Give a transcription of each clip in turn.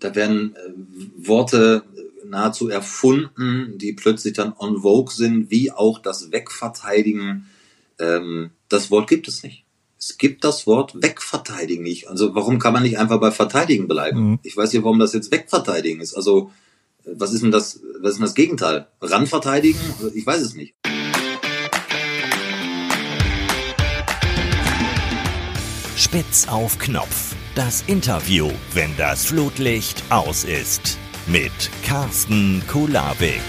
da werden äh, Worte nahezu erfunden, die plötzlich dann on vogue sind, wie auch das Wegverteidigen. Ähm, das Wort gibt es nicht. Es gibt das Wort wegverteidigen nicht. Also warum kann man nicht einfach bei verteidigen bleiben? Mhm. Ich weiß nicht, warum das jetzt wegverteidigen ist. Also was ist denn das, was ist denn das Gegenteil? Ranverteidigen? Ich weiß es nicht. Spitz auf Knopf. Das Interview, wenn das Flutlicht aus ist. Mit Carsten Kulabik.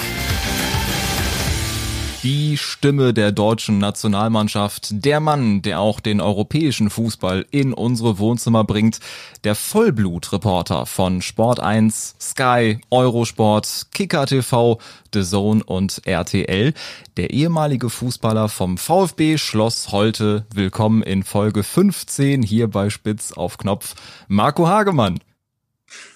Die Stimme der deutschen Nationalmannschaft, der Mann, der auch den europäischen Fußball in unsere Wohnzimmer bringt, der Vollblutreporter von Sport 1, Sky, Eurosport, Kicker TV, The Zone und RTL. Der ehemalige Fußballer vom VfB Schloss Holte. Willkommen in Folge 15 hier bei Spitz auf Knopf. Marco Hagemann.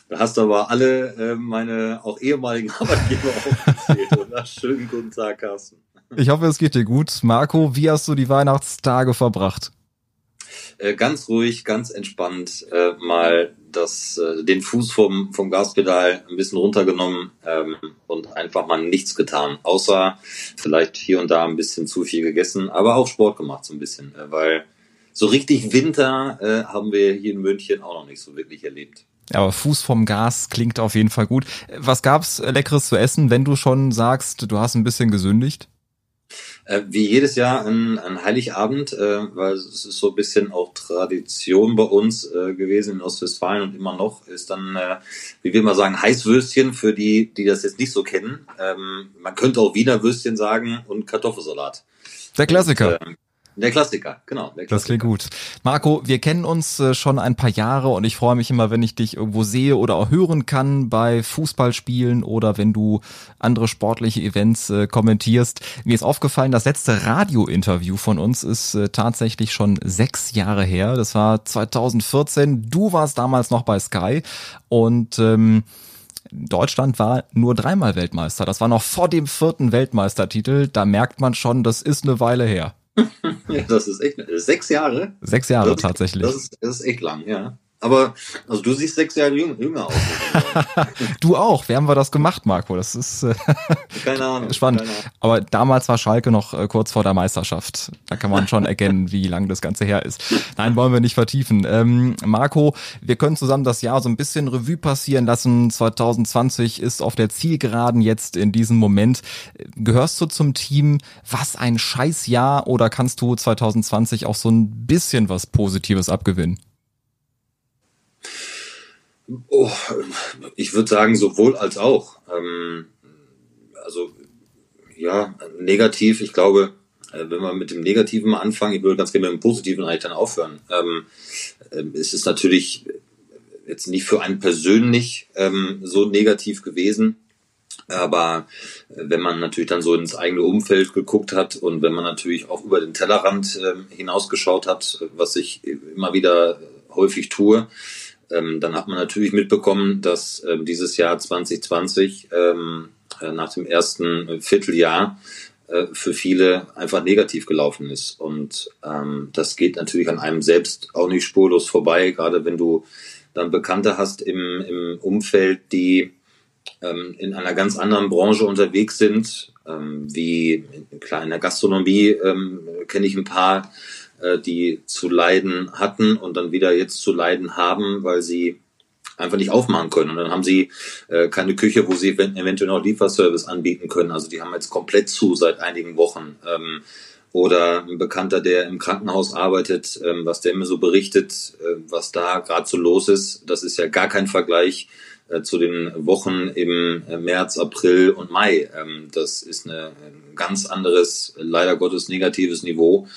Da hast du aber alle äh, meine auch ehemaligen Arbeitgeber aufgezählt, oder? Schönen guten Tag, Carsten. Ich hoffe, es geht dir gut. Marco, wie hast du die Weihnachtstage verbracht? Äh, ganz ruhig, ganz entspannt, äh, mal das, äh, den Fuß vom, vom Gaspedal ein bisschen runtergenommen ähm, und einfach mal nichts getan. Außer vielleicht hier und da ein bisschen zu viel gegessen, aber auch Sport gemacht so ein bisschen, äh, weil so richtig Winter äh, haben wir hier in München auch noch nicht so wirklich erlebt. Aber Fuß vom Gas klingt auf jeden Fall gut. Was gab's Leckeres zu essen, wenn du schon sagst, du hast ein bisschen gesündigt? Äh, wie jedes Jahr an, an Heiligabend, äh, weil es ist so ein bisschen auch Tradition bei uns äh, gewesen in Ostwestfalen und immer noch, ist dann, äh, wie wir mal sagen, Heißwürstchen für die, die das jetzt nicht so kennen. Ähm, man könnte auch Wiener Würstchen sagen und Kartoffelsalat. Der Klassiker. Und, äh, der Klassiker, genau. Der Klassiker. Das klingt gut. Marco, wir kennen uns äh, schon ein paar Jahre und ich freue mich immer, wenn ich dich irgendwo sehe oder auch hören kann bei Fußballspielen oder wenn du andere sportliche Events äh, kommentierst. Mir ist aufgefallen, das letzte Radiointerview von uns ist äh, tatsächlich schon sechs Jahre her. Das war 2014. Du warst damals noch bei Sky und ähm, Deutschland war nur dreimal Weltmeister. Das war noch vor dem vierten Weltmeistertitel. Da merkt man schon, das ist eine Weile her. ja, das ist echt sechs Jahre. Sechs Jahre das, tatsächlich. Das ist, das ist echt lang, ja. Aber also du siehst sechs Jahre jünger aus. du auch. Wie haben wir das gemacht, Marco? Das ist äh, keine Ahnung, spannend. Keine Ahnung. Aber damals war Schalke noch äh, kurz vor der Meisterschaft. Da kann man schon erkennen, wie lang das Ganze her ist. Nein, wollen wir nicht vertiefen. Ähm, Marco, wir können zusammen das Jahr so ein bisschen Revue passieren lassen. 2020 ist auf der Zielgeraden jetzt in diesem Moment. Gehörst du zum Team? Was ein Scheißjahr oder kannst du 2020 auch so ein bisschen was Positives abgewinnen? Oh, ich würde sagen, sowohl als auch. Ähm, also ja, negativ, ich glaube, äh, wenn wir mit dem Negativen anfangen, ich würde ganz gerne mit dem Positiven eigentlich dann aufhören. Ähm, äh, es ist natürlich jetzt nicht für einen persönlich ähm, so negativ gewesen, aber äh, wenn man natürlich dann so ins eigene Umfeld geguckt hat und wenn man natürlich auch über den Tellerrand äh, hinausgeschaut hat, was ich immer wieder häufig tue, ähm, dann hat man natürlich mitbekommen, dass ähm, dieses Jahr 2020 ähm, äh, nach dem ersten Vierteljahr äh, für viele einfach negativ gelaufen ist. Und ähm, das geht natürlich an einem selbst auch nicht spurlos vorbei, gerade wenn du dann Bekannte hast im, im Umfeld, die ähm, in einer ganz anderen Branche unterwegs sind, ähm, wie klar in der Gastronomie kenne ich ein paar, äh, die zu leiden hatten und dann wieder jetzt zu leiden haben, weil sie einfach nicht aufmachen können. Und dann haben sie äh, keine Küche, wo sie eventuell noch Lieferservice anbieten können. Also die haben jetzt komplett zu seit einigen Wochen. Ähm, oder ein Bekannter, der im Krankenhaus arbeitet, ähm, was der mir so berichtet, äh, was da gerade so los ist, das ist ja gar kein Vergleich äh, zu den Wochen im äh, März, April und Mai. Ähm, das ist eine, ein ganz anderes, leider Gottes negatives Niveau.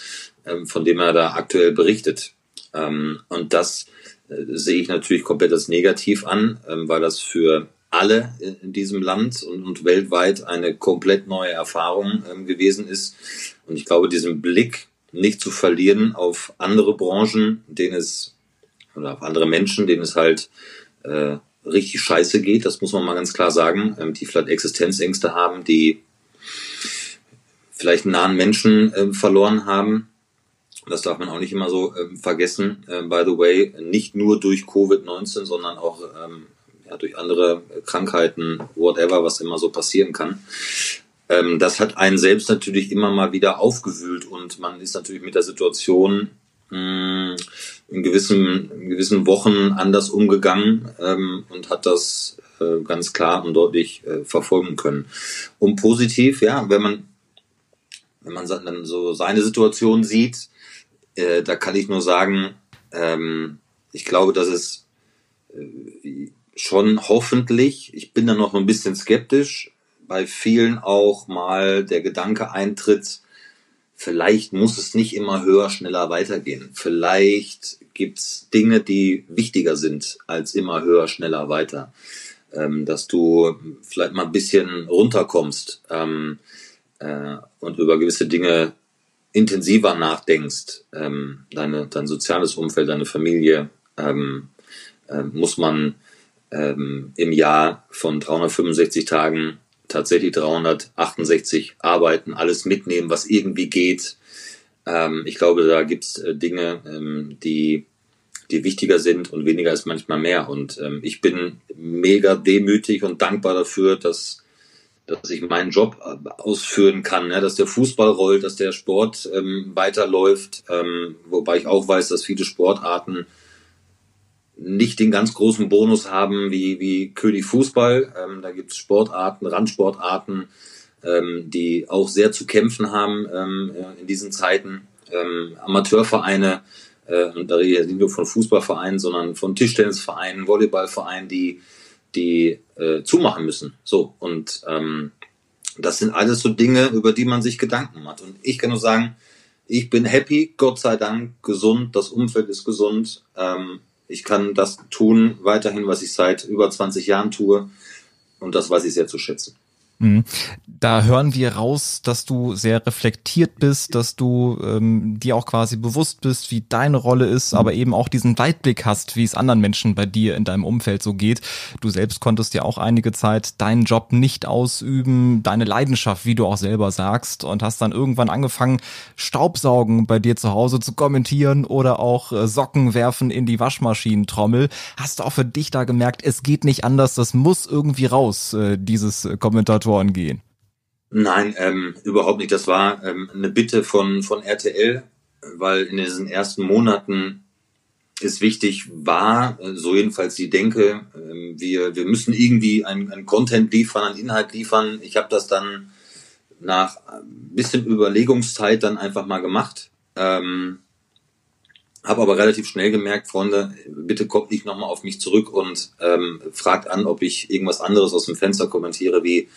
Ähm, von dem er da aktuell berichtet. Ähm, und das äh, sehe ich natürlich komplett als negativ an, ähm, weil das für alle in diesem Land und, weltweit eine komplett neue Erfahrung gewesen ist. Und ich glaube, diesen Blick nicht zu verlieren auf andere Branchen, denen es, oder auf andere Menschen, denen es halt äh, richtig scheiße geht, das muss man mal ganz klar sagen, die vielleicht Existenzängste haben, die vielleicht nahen Menschen äh, verloren haben das darf man auch nicht immer so ähm, vergessen. Ähm, by the way, nicht nur durch Covid-19, sondern auch ähm, ja, durch andere Krankheiten, whatever, was immer so passieren kann. Ähm, das hat einen selbst natürlich immer mal wieder aufgewühlt und man ist natürlich mit der Situation mh, in gewissen, in gewissen Wochen anders umgegangen ähm, und hat das äh, ganz klar und deutlich äh, verfolgen können. Und positiv, ja, wenn man, wenn man dann so seine Situation sieht, äh, da kann ich nur sagen, ähm, ich glaube, dass es äh, schon hoffentlich, ich bin da noch ein bisschen skeptisch, bei vielen auch mal der Gedanke eintritt, vielleicht muss es nicht immer höher, schneller weitergehen. Vielleicht gibt's Dinge, die wichtiger sind als immer höher, schneller, weiter. Ähm, dass du vielleicht mal ein bisschen runterkommst ähm, äh, und über gewisse Dinge intensiver nachdenkst. Ähm, deine, dein soziales Umfeld, deine Familie, ähm, äh, muss man ähm, im Jahr von 365 Tagen tatsächlich 368 arbeiten, alles mitnehmen, was irgendwie geht. Ähm, ich glaube, da gibt's äh, Dinge, ähm, die, die wichtiger sind und weniger ist manchmal mehr. Und ähm, ich bin mega demütig und dankbar dafür, dass, dass ich meinen Job äh, ausführen kann, ja, dass der Fußball rollt, dass der Sport ähm, weiterläuft, ähm, wobei ich auch weiß, dass viele Sportarten nicht den ganz großen Bonus haben wie, wie König Fußball. Ähm, da gibt es Sportarten, Randsportarten, ähm, die auch sehr zu kämpfen haben ähm, in diesen Zeiten. Ähm, Amateurvereine, äh, und da rede ich nicht nur von Fußballvereinen, sondern von Tischtennisvereinen, Volleyballvereinen, die, die äh, zumachen müssen. So, und ähm, das sind alles so Dinge, über die man sich Gedanken macht. Und ich kann nur sagen, ich bin happy, Gott sei Dank, gesund, das Umfeld ist gesund. Ähm, ich kann das tun weiterhin, was ich seit über 20 Jahren tue. Und das weiß ich sehr zu schätzen. Mhm. Da hören wir raus, dass du sehr reflektiert bist, dass du ähm, dir auch quasi bewusst bist, wie deine Rolle ist, mhm. aber eben auch diesen Weitblick hast, wie es anderen Menschen bei dir in deinem Umfeld so geht. Du selbst konntest ja auch einige Zeit deinen Job nicht ausüben, deine Leidenschaft, wie du auch selber sagst, und hast dann irgendwann angefangen, Staubsaugen bei dir zu Hause zu kommentieren oder auch äh, Socken werfen in die Waschmaschinentrommel. Hast du auch für dich da gemerkt, es geht nicht anders, das muss irgendwie raus, äh, dieses äh, Kommentator Investoren gehen? Nein, ähm, überhaupt nicht. Das war ähm, eine Bitte von, von RTL, weil in diesen ersten Monaten ist wichtig war, äh, so jedenfalls die Denke, ähm, wir, wir müssen irgendwie ein, ein Content liefern, einen Inhalt liefern. Ich habe das dann nach ein bisschen Überlegungszeit dann einfach mal gemacht. Ähm, habe aber relativ schnell gemerkt, Freunde, bitte kommt nicht nochmal auf mich zurück und ähm, fragt an, ob ich irgendwas anderes aus dem Fenster kommentiere, wie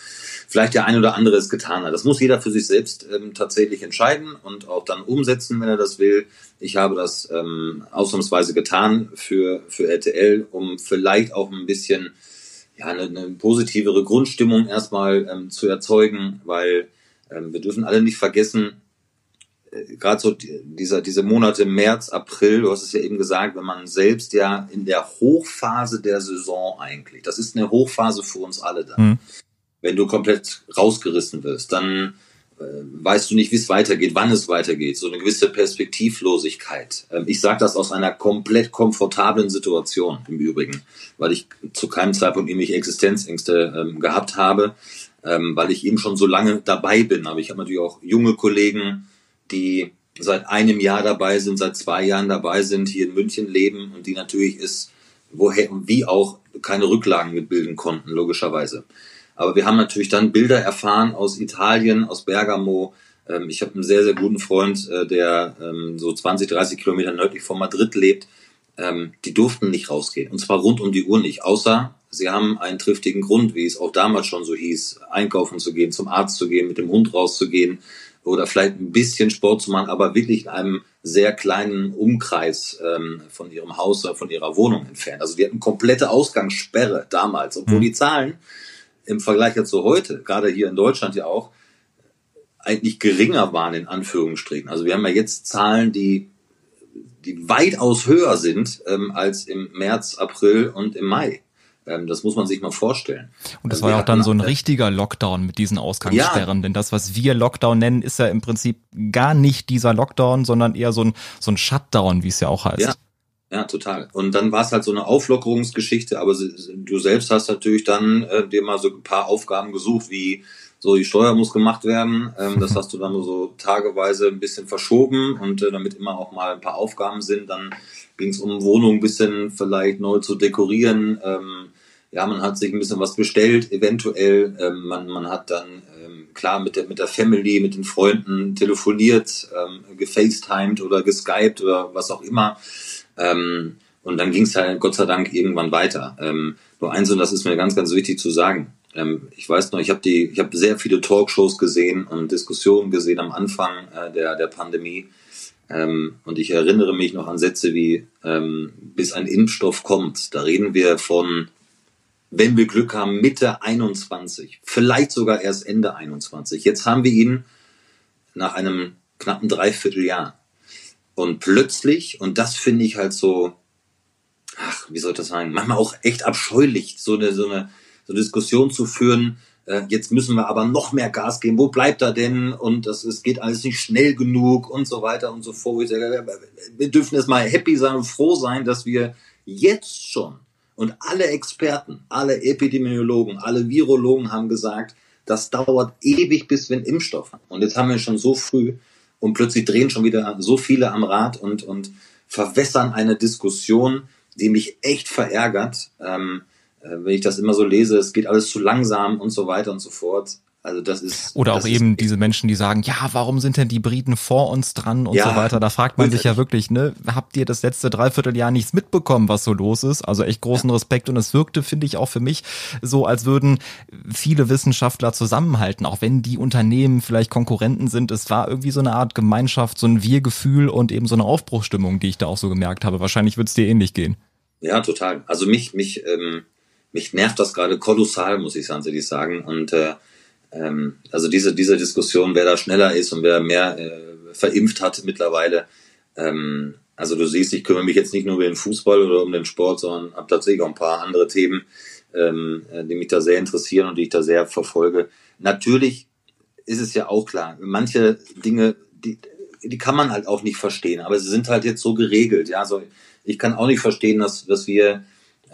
vielleicht der ein oder andere es getan hat. Das muss jeder für sich selbst ähm, tatsächlich entscheiden und auch dann umsetzen, wenn er das will. Ich habe das ähm, ausnahmsweise getan für, für RTL, um vielleicht auch ein bisschen ja, eine, eine positivere Grundstimmung erstmal ähm, zu erzeugen, weil ähm, wir dürfen alle nicht vergessen, gerade so dieser, diese Monate März, April, du hast es ja eben gesagt, wenn man selbst ja in der Hochphase der Saison eigentlich, das ist eine Hochphase für uns alle dann. Mhm. Wenn du komplett rausgerissen wirst, dann äh, weißt du nicht, wie es weitergeht, wann es weitergeht, so eine gewisse Perspektivlosigkeit. Ähm, ich sage das aus einer komplett komfortablen Situation im Übrigen, weil ich zu keinem Zeitpunkt irgendwelche Existenzängste ähm, gehabt habe, ähm, weil ich eben schon so lange dabei bin. Aber ich habe natürlich auch junge Kollegen, die seit einem Jahr dabei sind, seit zwei Jahren dabei sind, hier in München leben und die natürlich ist, woher und wie auch keine Rücklagen mitbilden konnten, logischerweise. Aber wir haben natürlich dann Bilder erfahren aus Italien, aus Bergamo. Ähm, ich habe einen sehr, sehr guten Freund, äh, der ähm, so 20, 30 Kilometer nördlich von Madrid lebt. Ähm, die durften nicht rausgehen. Und zwar rund um die Uhr nicht, außer sie haben einen triftigen Grund, wie es auch damals schon so hieß, einkaufen zu gehen, zum Arzt zu gehen, mit dem Hund rauszugehen, oder vielleicht ein bisschen Sport zu machen, aber wirklich in einem sehr kleinen Umkreis ähm, von ihrem Haus oder von ihrer Wohnung entfernt. Also die hatten komplette Ausgangssperre damals, obwohl mhm. die Zahlen im Vergleich zu heute, gerade hier in Deutschland ja auch, eigentlich geringer waren in Anführungsstrichen. Also wir haben ja jetzt Zahlen, die die weitaus höher sind ähm, als im März, April und im Mai. Ähm, das muss man sich mal vorstellen. Und das also war ja auch dann so ein richtiger Lockdown mit diesen Ausgangssperren, ja. denn das, was wir Lockdown nennen, ist ja im Prinzip gar nicht dieser Lockdown, sondern eher so ein, so ein Shutdown, wie es ja auch heißt. Ja. Ja, total. Und dann war es halt so eine Auflockerungsgeschichte, aber du selbst hast natürlich dann äh, dir mal so ein paar Aufgaben gesucht, wie so die Steuer muss gemacht werden. Ähm, das hast du dann so tageweise ein bisschen verschoben und äh, damit immer auch mal ein paar Aufgaben sind. Dann ging es um Wohnung ein bisschen vielleicht neu zu dekorieren. Ähm, ja, man hat sich ein bisschen was bestellt, eventuell. Ähm, man, man hat dann ähm, klar mit der, mit der Family, mit den Freunden telefoniert, ähm, gefacetimed oder geskypt oder was auch immer. Ähm, und dann ging es halt Gott sei Dank irgendwann weiter. Ähm, nur eins, und das ist mir ganz, ganz wichtig zu sagen. Ähm, ich weiß noch, ich habe die, sehr viele Talkshows gesehen und Diskussionen gesehen am Anfang äh, der, der Pandemie. Ähm, und ich erinnere mich noch an Sätze wie, ähm, bis ein Impfstoff kommt. Da reden wir von wenn wir Glück haben, Mitte 21, vielleicht sogar erst Ende 21. Jetzt haben wir ihn nach einem knappen Dreivierteljahr. Und plötzlich, und das finde ich halt so, ach, wie soll ich das sagen, manchmal auch echt abscheulich, so eine, so eine, so eine Diskussion zu führen, äh, jetzt müssen wir aber noch mehr Gas geben, wo bleibt er denn? Und das, es geht alles nicht schnell genug und so weiter und so fort. Wir dürfen jetzt mal happy sein und froh sein, dass wir jetzt schon und alle Experten, alle Epidemiologen, alle Virologen haben gesagt, das dauert ewig, bis wir einen Impfstoff haben. Und jetzt haben wir schon so früh und plötzlich drehen schon wieder so viele am Rad und, und verwässern eine Diskussion, die mich echt verärgert. Ähm, äh, wenn ich das immer so lese, es geht alles zu langsam und so weiter und so fort. Also das ist. Oder das auch eben diese Menschen, die sagen, ja, warum sind denn die Briten vor uns dran und ja, so weiter. Da fragt man sich ja wirklich, ne, habt ihr das letzte Dreivierteljahr nichts mitbekommen, was so los ist? Also echt großen ja. Respekt. Und es wirkte, finde ich, auch für mich so, als würden viele Wissenschaftler zusammenhalten, auch wenn die Unternehmen vielleicht Konkurrenten sind. Es war irgendwie so eine Art Gemeinschaft, so ein Wir-Gefühl und eben so eine Aufbruchstimmung, die ich da auch so gemerkt habe. Wahrscheinlich wird es dir ähnlich gehen. Ja, total. Also mich, mich, ähm, mich nervt das gerade kolossal, muss ich tatsächlich sagen. Und äh, ähm, also diese, diese Diskussion, wer da schneller ist und wer mehr äh, verimpft hat mittlerweile. Ähm, also du siehst, ich kümmere mich jetzt nicht nur um den Fußball oder um den Sport, sondern habe tatsächlich auch ein paar andere Themen, ähm, äh, die mich da sehr interessieren und die ich da sehr verfolge. Natürlich ist es ja auch klar, manche Dinge, die, die kann man halt auch nicht verstehen, aber sie sind halt jetzt so geregelt. Ja, also ich kann auch nicht verstehen, dass, dass wir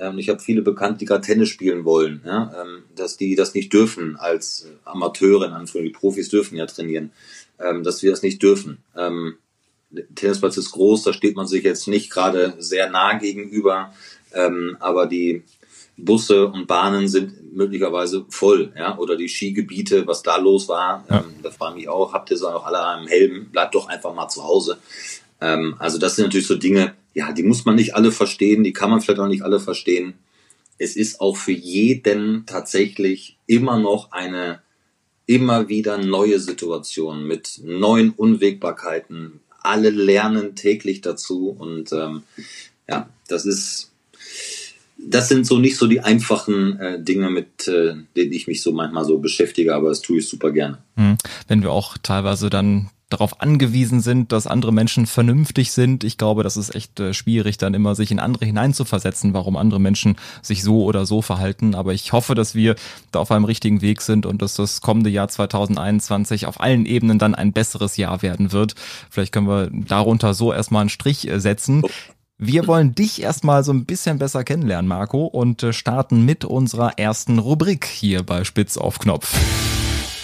ähm, ich habe viele Bekannte, die gerade Tennis spielen wollen, ja, ähm, dass die das nicht dürfen als Amateure, in Anführungszeichen, die Profis dürfen ja trainieren, ähm, dass wir das nicht dürfen. Ähm, der Tennisplatz ist groß, da steht man sich jetzt nicht gerade sehr nah gegenüber, ähm, aber die Busse und Bahnen sind möglicherweise voll, ja, oder die Skigebiete, was da los war, ja. ähm, da frage ich mich auch, habt ihr so auch alle einen Helm, bleibt doch einfach mal zu Hause. Ähm, also das sind natürlich so Dinge, ja, die muss man nicht alle verstehen, die kann man vielleicht auch nicht alle verstehen. Es ist auch für jeden tatsächlich immer noch eine immer wieder neue Situation mit neuen Unwägbarkeiten. Alle lernen täglich dazu und ähm, ja, das ist das sind so nicht so die einfachen äh, Dinge, mit äh, denen ich mich so manchmal so beschäftige, aber das tue ich super gerne. Hm. Wenn wir auch teilweise dann darauf angewiesen sind, dass andere Menschen vernünftig sind. Ich glaube, das ist echt äh, schwierig, dann immer sich in andere hineinzuversetzen, warum andere Menschen sich so oder so verhalten. Aber ich hoffe, dass wir da auf einem richtigen Weg sind und dass das kommende Jahr 2021 auf allen Ebenen dann ein besseres Jahr werden wird. Vielleicht können wir darunter so erstmal einen Strich äh, setzen. Wir wollen dich erstmal so ein bisschen besser kennenlernen, Marco, und äh, starten mit unserer ersten Rubrik hier bei Spitz auf Knopf.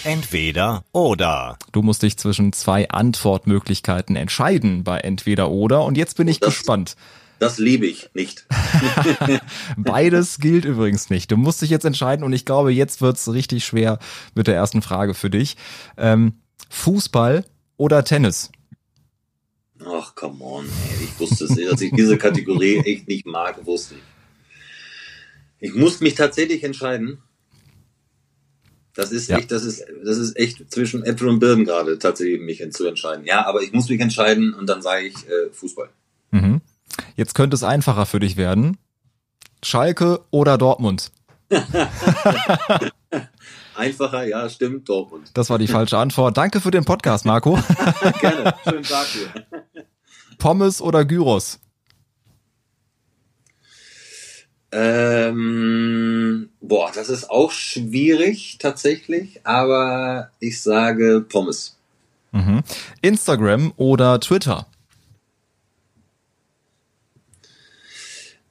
Entweder oder. Du musst dich zwischen zwei Antwortmöglichkeiten entscheiden bei entweder oder und jetzt bin ich das, gespannt. Das liebe ich nicht. Beides gilt übrigens nicht. Du musst dich jetzt entscheiden und ich glaube, jetzt wird's richtig schwer mit der ersten Frage für dich. Ähm, Fußball oder Tennis? Ach, come on, ey. ich wusste es, dass ich diese Kategorie echt nicht mag, wusste ich. Ich muss mich tatsächlich entscheiden. Das ist ja. echt, das ist, das ist echt zwischen Äpfel und Birnen gerade tatsächlich mich zu entscheiden. Ja, aber ich muss mich entscheiden und dann sage ich äh, Fußball. Mhm. Jetzt könnte es einfacher für dich werden. Schalke oder Dortmund? Einfacher, ja, stimmt, Dortmund. Das war die falsche Antwort. Danke für den Podcast, Marco. Gerne, schönen Tag dir. Pommes oder Gyros? Ähm, boah, das ist auch schwierig tatsächlich, aber ich sage Pommes. Mhm. Instagram oder Twitter?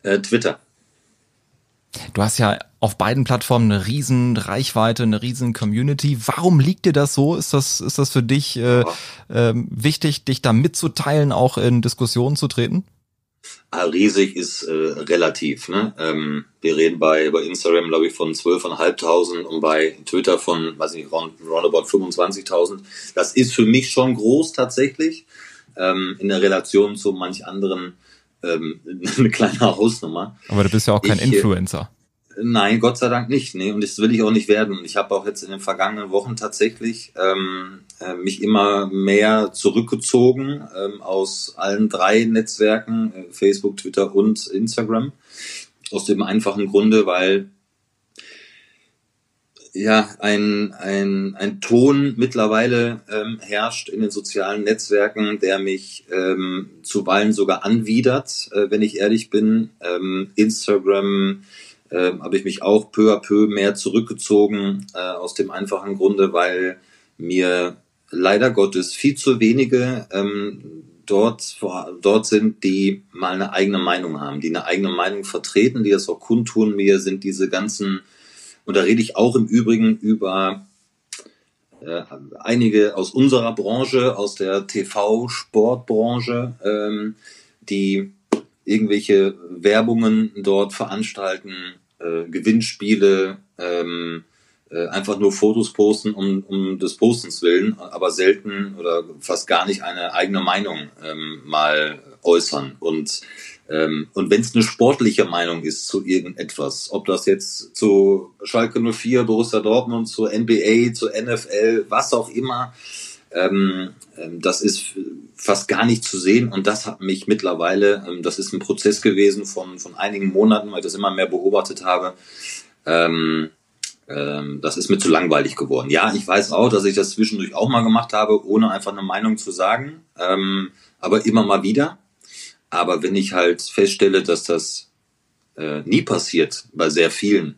Äh, Twitter. Du hast ja auf beiden Plattformen eine riesen Reichweite, eine riesen Community. Warum liegt dir das so? Ist das, ist das für dich äh, äh, wichtig, dich da mitzuteilen, auch in Diskussionen zu treten? Ah, riesig ist äh, relativ. Ne? Ähm, wir reden bei, bei Instagram, glaube ich, von 12.500 und bei Twitter von, weiß ich nicht, round, roundabout 25.000. Das ist für mich schon groß tatsächlich. Ähm, in der Relation zu manch anderen ähm, eine kleine Hausnummer. Aber du bist ja auch kein ich, äh, Influencer. Nein, Gott sei Dank nicht. Nee, und das will ich auch nicht werden. Ich habe auch jetzt in den vergangenen Wochen tatsächlich ähm, äh, mich immer mehr zurückgezogen ähm, aus allen drei Netzwerken, äh, Facebook, Twitter und Instagram. Aus dem einfachen Grunde, weil ja ein, ein, ein Ton mittlerweile ähm, herrscht in den sozialen Netzwerken, der mich ähm, zuweilen sogar anwidert, äh, wenn ich ehrlich bin. Ähm, Instagram äh, habe ich mich auch peu à peu mehr zurückgezogen, äh, aus dem einfachen Grunde, weil mir leider Gottes viel zu wenige ähm, dort, dort sind, die mal eine eigene Meinung haben, die eine eigene Meinung vertreten, die das auch kundtun. Mir sind diese ganzen und da rede ich auch im Übrigen über äh, einige aus unserer Branche, aus der TV-Sportbranche, ähm, die irgendwelche Werbungen dort veranstalten, äh, Gewinnspiele, ähm, äh, einfach nur Fotos posten um, um des Postens willen, aber selten oder fast gar nicht eine eigene Meinung ähm, mal äußern. Und ähm, und wenn es eine sportliche Meinung ist zu irgendetwas, ob das jetzt zu Schalke 04, Borussia Dortmund, zu NBA, zu NFL, was auch immer, ähm, ähm, das ist fast gar nicht zu sehen und das hat mich mittlerweile, ähm, das ist ein Prozess gewesen von, von einigen Monaten, weil ich das immer mehr beobachtet habe, ähm, ähm, das ist mir zu langweilig geworden. Ja, ich weiß auch, dass ich das zwischendurch auch mal gemacht habe, ohne einfach eine Meinung zu sagen, ähm, aber immer mal wieder. Aber wenn ich halt feststelle, dass das äh, nie passiert bei sehr vielen,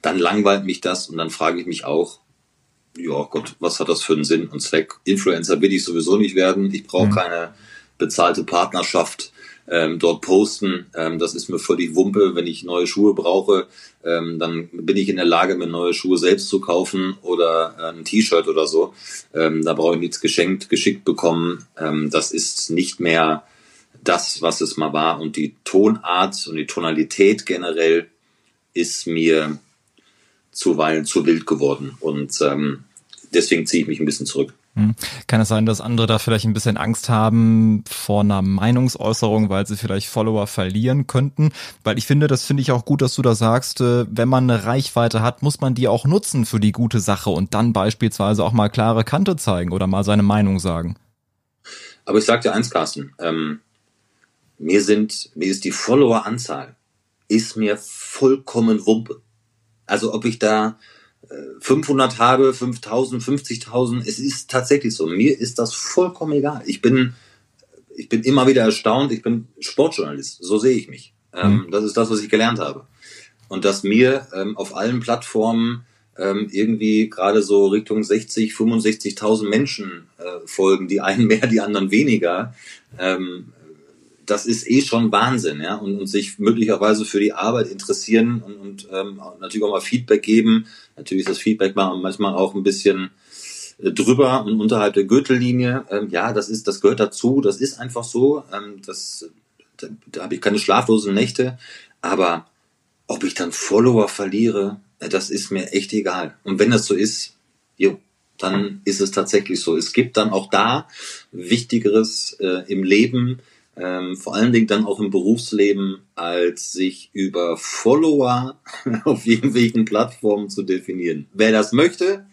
dann langweilt mich das und dann frage ich mich auch, ja Gott, was hat das für einen Sinn und Zweck? Influencer will ich sowieso nicht werden. Ich brauche mhm. keine bezahlte Partnerschaft ähm, dort posten. Ähm, das ist mir völlig Wumpe. Wenn ich neue Schuhe brauche, ähm, dann bin ich in der Lage, mir neue Schuhe selbst zu kaufen oder äh, ein T-Shirt oder so. Ähm, da brauche ich nichts geschenkt, geschickt bekommen. Ähm, das ist nicht mehr das, was es mal war. Und die Tonart und die Tonalität generell ist mir zuweilen zu wild geworden. Und ähm, deswegen ziehe ich mich ein bisschen zurück. Hm. Kann es sein, dass andere da vielleicht ein bisschen Angst haben vor einer Meinungsäußerung, weil sie vielleicht Follower verlieren könnten? Weil ich finde, das finde ich auch gut, dass du da sagst, äh, wenn man eine Reichweite hat, muss man die auch nutzen für die gute Sache und dann beispielsweise auch mal klare Kante zeigen oder mal seine Meinung sagen. Aber ich sag dir eins, Carsten, ähm, mir sind, mir ist die Followeranzahl, ist mir vollkommen Wumpe. Also ob ich da 500 äh, habe, 5000, 50.000, es ist tatsächlich so. Mir ist das vollkommen egal. Ich bin, ich bin immer wieder erstaunt. Ich bin Sportjournalist. So sehe ich mich. Ähm, mhm. das ist das, was ich gelernt habe. Und dass mir ähm, auf allen Plattformen ähm, irgendwie gerade so Richtung 60, 65.000 Menschen äh, folgen, die einen mehr, die anderen weniger. Ähm, das ist eh schon Wahnsinn, ja, und, und sich möglicherweise für die Arbeit interessieren und, und ähm, natürlich auch mal Feedback geben. Natürlich ist das Feedback manchmal auch ein bisschen äh, drüber und unterhalb der Gürtellinie. Ähm, ja, das ist, das gehört dazu. Das ist einfach so. Ähm, das, da, da habe ich keine schlaflosen Nächte. Aber ob ich dann Follower verliere, äh, das ist mir echt egal. Und wenn das so ist, jo, dann ist es tatsächlich so. Es gibt dann auch da Wichtigeres äh, im Leben ähm, vor allen Dingen dann auch im Berufsleben, als sich über Follower auf irgendwelchen Plattformen zu definieren. Wer das möchte,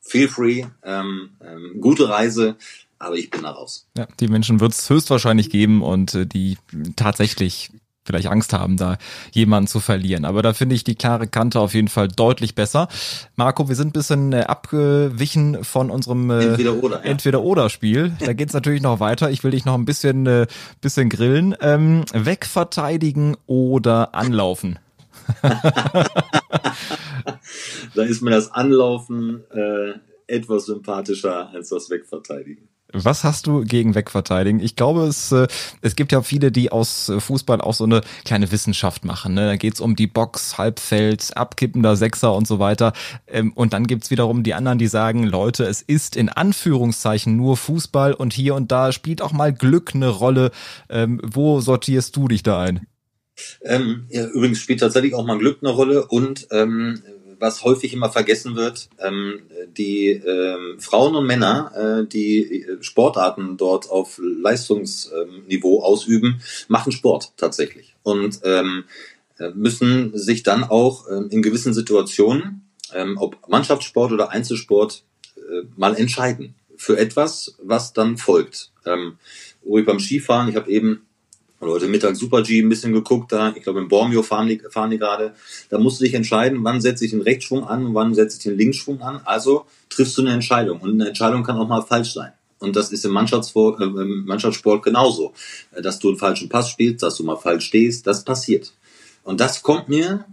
feel free, ähm, ähm, gute Reise, aber ich bin da raus. Ja, die Menschen wird es höchstwahrscheinlich geben und äh, die tatsächlich vielleicht Angst haben, da jemanden zu verlieren. Aber da finde ich die klare Kante auf jeden Fall deutlich besser. Marco, wir sind ein bisschen äh, abgewichen von unserem äh, Entweder-Oder ja. Entweder Spiel. Da geht's natürlich noch weiter. Ich will dich noch ein bisschen, äh, bisschen grillen. Ähm, wegverteidigen oder anlaufen? da ist mir das Anlaufen äh, etwas sympathischer als das Wegverteidigen. Was hast du gegen Wegverteidigen? Ich glaube, es, äh, es gibt ja viele, die aus äh, Fußball auch so eine kleine Wissenschaft machen. Ne? Da geht's um die Box, Halbfeld, abkippender Sechser und so weiter. Ähm, und dann gibt's wiederum die anderen, die sagen, Leute, es ist in Anführungszeichen nur Fußball und hier und da spielt auch mal Glück eine Rolle. Ähm, wo sortierst du dich da ein? Ähm, ja, übrigens spielt tatsächlich auch mal Glück eine Rolle und ähm, was häufig immer vergessen wird, ähm, die ähm, Frauen und Männer, äh, die äh, Sportarten dort auf Leistungsniveau ausüben, machen Sport tatsächlich und ähm, äh, müssen sich dann auch ähm, in gewissen Situationen, ähm, ob Mannschaftssport oder Einzelsport, äh, mal entscheiden für etwas, was dann folgt. Ähm, beim Skifahren, ich habe eben und heute Mittag Super G ein bisschen geguckt da. Ich glaube, in Bormio fahren die, fahren die gerade. Da musst du dich entscheiden, wann setze ich den Rechtsschwung an und wann setze ich den Linksschwung an. Also triffst du eine Entscheidung. Und eine Entscheidung kann auch mal falsch sein. Und das ist im Mannschaftssport, äh, im Mannschaftssport genauso. Dass du einen falschen Pass spielst, dass du mal falsch stehst, das passiert. Und das kommt mir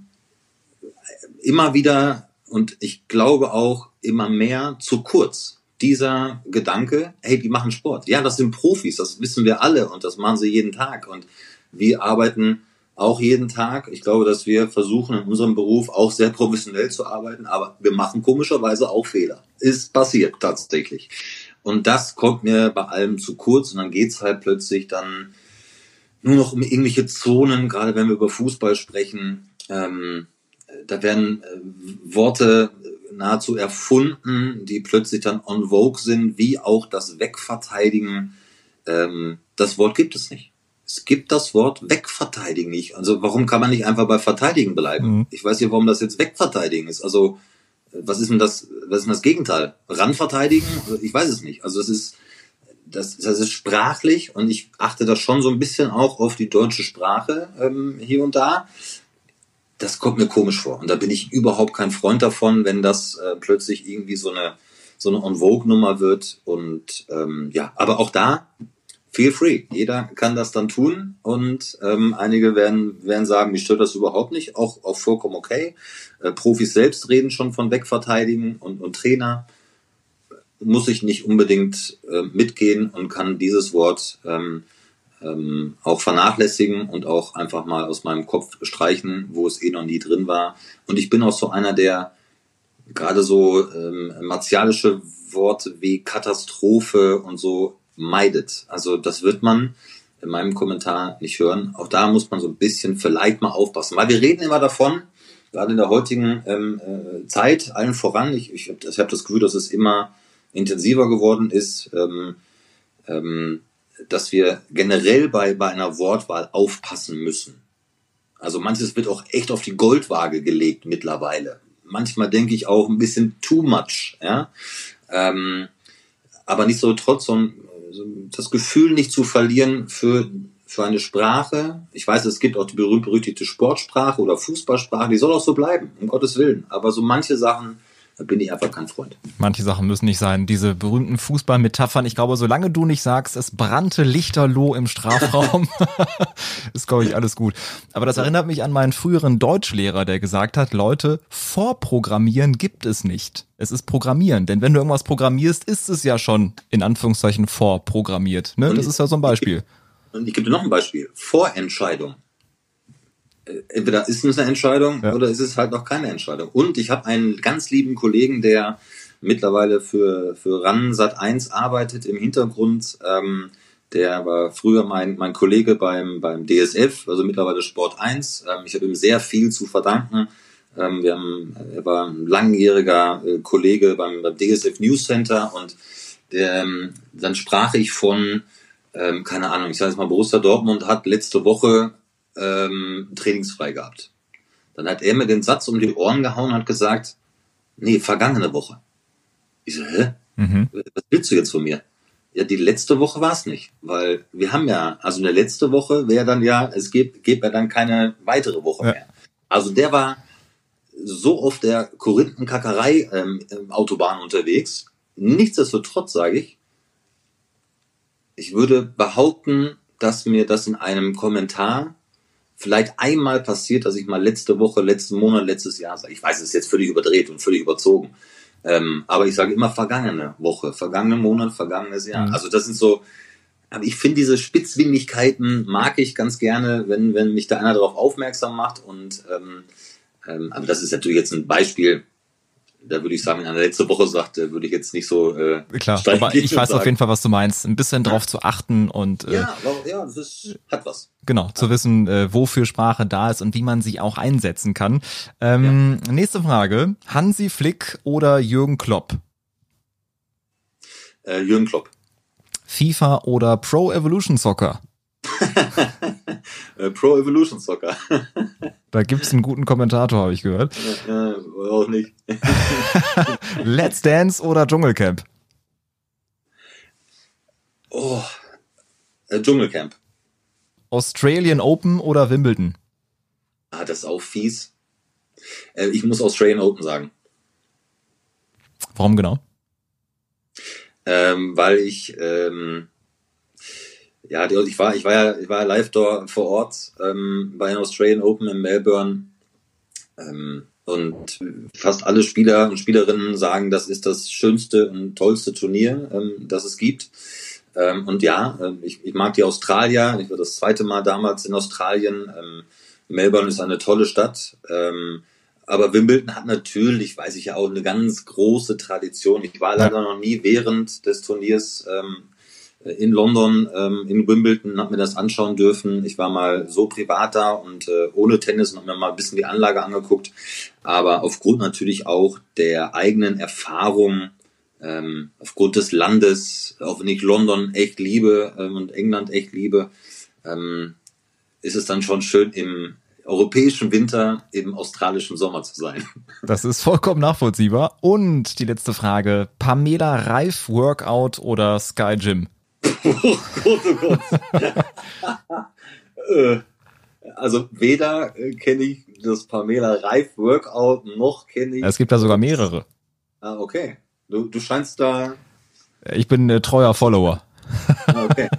immer wieder und ich glaube auch immer mehr zu kurz dieser Gedanke, hey, die machen Sport. Ja, das sind Profis, das wissen wir alle und das machen sie jeden Tag. Und wir arbeiten auch jeden Tag. Ich glaube, dass wir versuchen in unserem Beruf auch sehr professionell zu arbeiten, aber wir machen komischerweise auch Fehler. Ist passiert tatsächlich. Und das kommt mir bei allem zu kurz und dann geht's halt plötzlich dann nur noch um irgendwelche Zonen, gerade wenn wir über Fußball sprechen. Ähm, da werden äh, Worte nahezu erfunden, die plötzlich dann on vogue sind, wie auch das Wegverteidigen. Ähm, das Wort gibt es nicht. Es gibt das Wort wegverteidigen nicht. Also warum kann man nicht einfach bei verteidigen bleiben? Mhm. Ich weiß nicht, warum das jetzt wegverteidigen ist. Also was ist denn das, was ist denn das Gegenteil? Ranverteidigen? Ich weiß es nicht. Also es ist, das, das ist sprachlich und ich achte da schon so ein bisschen auch auf die deutsche Sprache ähm, hier und da das kommt mir komisch vor. Und da bin ich überhaupt kein Freund davon, wenn das äh, plötzlich irgendwie so eine so eine On-Vogue-Nummer wird. Und ähm, ja, aber auch da, feel free. Jeder kann das dann tun und ähm, einige werden, werden sagen, mich stört das überhaupt nicht, auch, auch vollkommen okay. Äh, Profis selbst reden schon von Wegverteidigen und, und Trainer. Muss ich nicht unbedingt äh, mitgehen und kann dieses Wort ähm, ähm, auch vernachlässigen und auch einfach mal aus meinem Kopf streichen, wo es eh noch nie drin war. Und ich bin auch so einer, der gerade so ähm, martialische Worte wie Katastrophe und so meidet. Also das wird man in meinem Kommentar nicht hören. Auch da muss man so ein bisschen vielleicht mal aufpassen, weil wir reden immer davon, gerade in der heutigen ähm, äh, Zeit, allen voran. Ich, ich habe hab das Gefühl, dass es immer intensiver geworden ist. Ähm, ähm, dass wir generell bei, bei einer Wortwahl aufpassen müssen. Also manches wird auch echt auf die Goldwaage gelegt mittlerweile. Manchmal denke ich auch ein bisschen too much, ja. Ähm, aber nicht so so das Gefühl nicht zu verlieren für, für eine Sprache. Ich weiß, es gibt auch die berühmt-berüchtigte Sportsprache oder Fußballsprache, die soll auch so bleiben, um Gottes Willen. Aber so manche Sachen bin ich einfach kein Freund. Manche Sachen müssen nicht sein. Diese berühmten Fußballmetaphern. Ich glaube, solange du nicht sagst, es brannte lichterloh im Strafraum, ist, glaube ich, alles gut. Aber das erinnert mich an meinen früheren Deutschlehrer, der gesagt hat, Leute, Vorprogrammieren gibt es nicht. Es ist Programmieren. Denn wenn du irgendwas programmierst, ist es ja schon in Anführungszeichen vorprogrammiert. Ne? Das ist ja so ein Beispiel. Und ich gebe dir noch ein Beispiel. Vorentscheidung entweder ist es eine Entscheidung ja. oder ist es halt noch keine Entscheidung. Und ich habe einen ganz lieben Kollegen, der mittlerweile für, für RAN Sat 1 arbeitet im Hintergrund. Ähm, der war früher mein, mein Kollege beim, beim DSF, also mittlerweile Sport 1. Ähm, ich habe ihm sehr viel zu verdanken. Ähm, wir haben, er war ein langjähriger äh, Kollege beim, beim DSF News Center und der, ähm, dann sprach ich von, ähm, keine Ahnung, ich sage jetzt mal, Borussia Dortmund hat letzte Woche ähm, trainingsfrei gehabt. Dann hat er mir den Satz um die Ohren gehauen und hat gesagt, nee, vergangene Woche. Ich so, hä? Mhm. Was willst du jetzt von mir? Ja, die letzte Woche war es nicht, weil wir haben ja, also eine letzte Woche wäre dann ja, es gibt, gibt ja dann keine weitere Woche ja. mehr. Also der war so auf der Korinthenkackerei ähm, Autobahn unterwegs. Nichtsdestotrotz sage ich, ich würde behaupten, dass mir das in einem Kommentar vielleicht einmal passiert, dass ich mal letzte Woche, letzten Monat, letztes Jahr sage, ich weiß, es ist jetzt völlig überdreht und völlig überzogen, Ähm, aber ich sage immer vergangene Woche, vergangene Monat, vergangenes Jahr. Mhm. Also das sind so, aber ich finde diese Spitzwindigkeiten mag ich ganz gerne, wenn, wenn mich da einer darauf aufmerksam macht. Und ähm, ähm, aber das ist natürlich jetzt ein Beispiel, da würde ich sagen, in der letzten Woche sagte, würde ich jetzt nicht so. Äh, Klar, aber ich weiß sagen. auf jeden Fall, was du meinst. Ein bisschen drauf zu achten und äh, ja, ja, das ist, hat was. Genau, zu wissen, äh, wofür Sprache da ist und wie man sie auch einsetzen kann. Ähm, ja. Nächste Frage: Hansi Flick oder Jürgen Klopp? Äh, Jürgen Klopp. FIFA oder Pro Evolution Soccer? Äh, Pro Evolution Soccer. da gibt's einen guten Kommentator, habe ich gehört. Ja, auch nicht. Let's Dance oder Dschungelcamp? Oh, äh, Dschungelcamp. Australian Open oder Wimbledon? Ah, das ist auch fies. Äh, ich muss Australian Open sagen. Warum genau? Ähm, weil ich ähm, ja, ich war, ich war ja, ich war live dort vor Ort ähm, bei den Australian Open in Melbourne. Ähm, und fast alle Spieler und Spielerinnen sagen, das ist das schönste und tollste Turnier, ähm, das es gibt. Ähm, und ja, äh, ich, ich mag die Australier. Ich war das zweite Mal damals in Australien. Ähm, Melbourne ist eine tolle Stadt. Ähm, aber Wimbledon hat natürlich, weiß ich ja auch, eine ganz große Tradition. Ich war leider noch nie während des Turniers ähm, in London, ähm, in Wimbledon, habe mir das anschauen dürfen. Ich war mal so privat da und äh, ohne Tennis und habe mir mal ein bisschen die Anlage angeguckt. Aber aufgrund natürlich auch der eigenen Erfahrung, ähm, aufgrund des Landes, auch wenn ich London echt liebe ähm, und England echt liebe, ähm, ist es dann schon schön im europäischen Winter im australischen Sommer zu sein. Das ist vollkommen nachvollziehbar. Und die letzte Frage: Pamela Reif Workout oder Sky Gym? Oh Gott, oh Gott. Äh, also weder äh, kenne ich das Pamela Reif Workout noch kenne ich. Es gibt da sogar mehrere. Ah, okay. Du, du scheinst da. Ich bin ein treuer Follower. Ah, okay.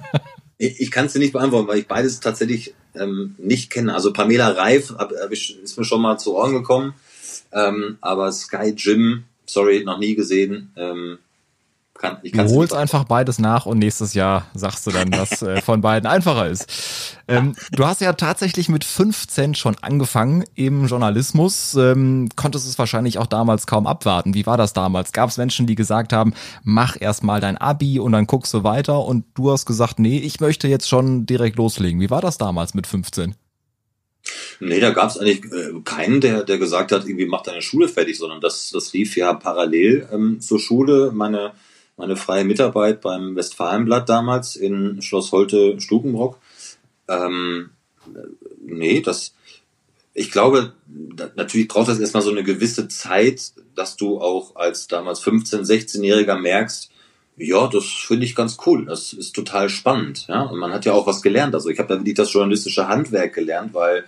Ich, ich kann es dir nicht beantworten, weil ich beides tatsächlich ähm, nicht kenne. Also Pamela Reif hab, hab ich, ist mir schon mal zu Ohren gekommen. Ähm, aber Sky Gym, sorry, noch nie gesehen. Ähm, kann, ich du holst einfach beides nach und nächstes Jahr sagst du dann, was äh, von beiden einfacher ist. Ähm, du hast ja tatsächlich mit 15 schon angefangen im Journalismus, ähm, konntest es wahrscheinlich auch damals kaum abwarten. Wie war das damals? Gab es Menschen, die gesagt haben, mach erst mal dein Abi und dann guckst du weiter und du hast gesagt, nee, ich möchte jetzt schon direkt loslegen. Wie war das damals mit 15? Nee, da gab es eigentlich äh, keinen, der, der gesagt hat, irgendwie mach deine Schule fertig, sondern das, das lief ja parallel ähm, zur Schule. Meine meine freie Mitarbeit beim Westfalenblatt damals in Schloss Holte Stukenbrock. Ähm, nee, das, ich glaube, da, natürlich braucht das erstmal so eine gewisse Zeit, dass du auch als damals 15-, 16-Jähriger merkst, ja, das finde ich ganz cool. Das ist total spannend. Ja? Und man hat ja auch was gelernt. Also ich habe da wirklich das journalistische Handwerk gelernt, weil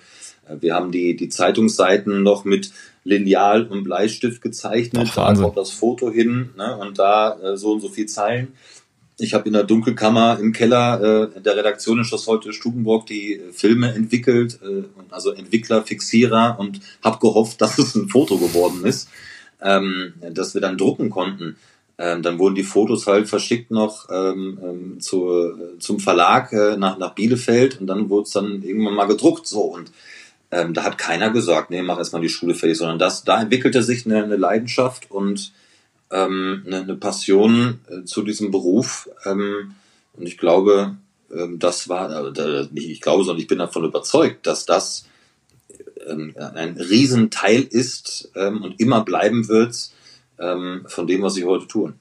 äh, wir haben die, die Zeitungsseiten noch mit Lineal und Bleistift gezeichnet. Ach, da kommt das Foto hin ne, und da äh, so und so viel Zeilen. Ich habe in der Dunkelkammer im Keller äh, der Redaktion in Schloss heute Stubenburg die äh, Filme entwickelt, äh, also Entwickler, Fixierer und habe gehofft, dass es ein Foto geworden ist, ähm, dass wir dann drucken konnten. Ähm, dann wurden die Fotos halt verschickt noch ähm, ähm zu, zum Verlag äh, nach, nach Bielefeld und dann wurde es dann irgendwann mal gedruckt. So und ähm, da hat keiner gesagt, nee, mach erstmal die Schule fertig, sondern das, da entwickelte sich eine, eine Leidenschaft und ähm, eine, eine Passion äh, zu diesem Beruf. Ähm, und ich glaube, ähm, das war, äh, nicht ich glaube, sondern ich bin davon überzeugt, dass das ähm, ein Riesenteil ist ähm, und immer bleiben wird ähm, von dem, was ich heute tue.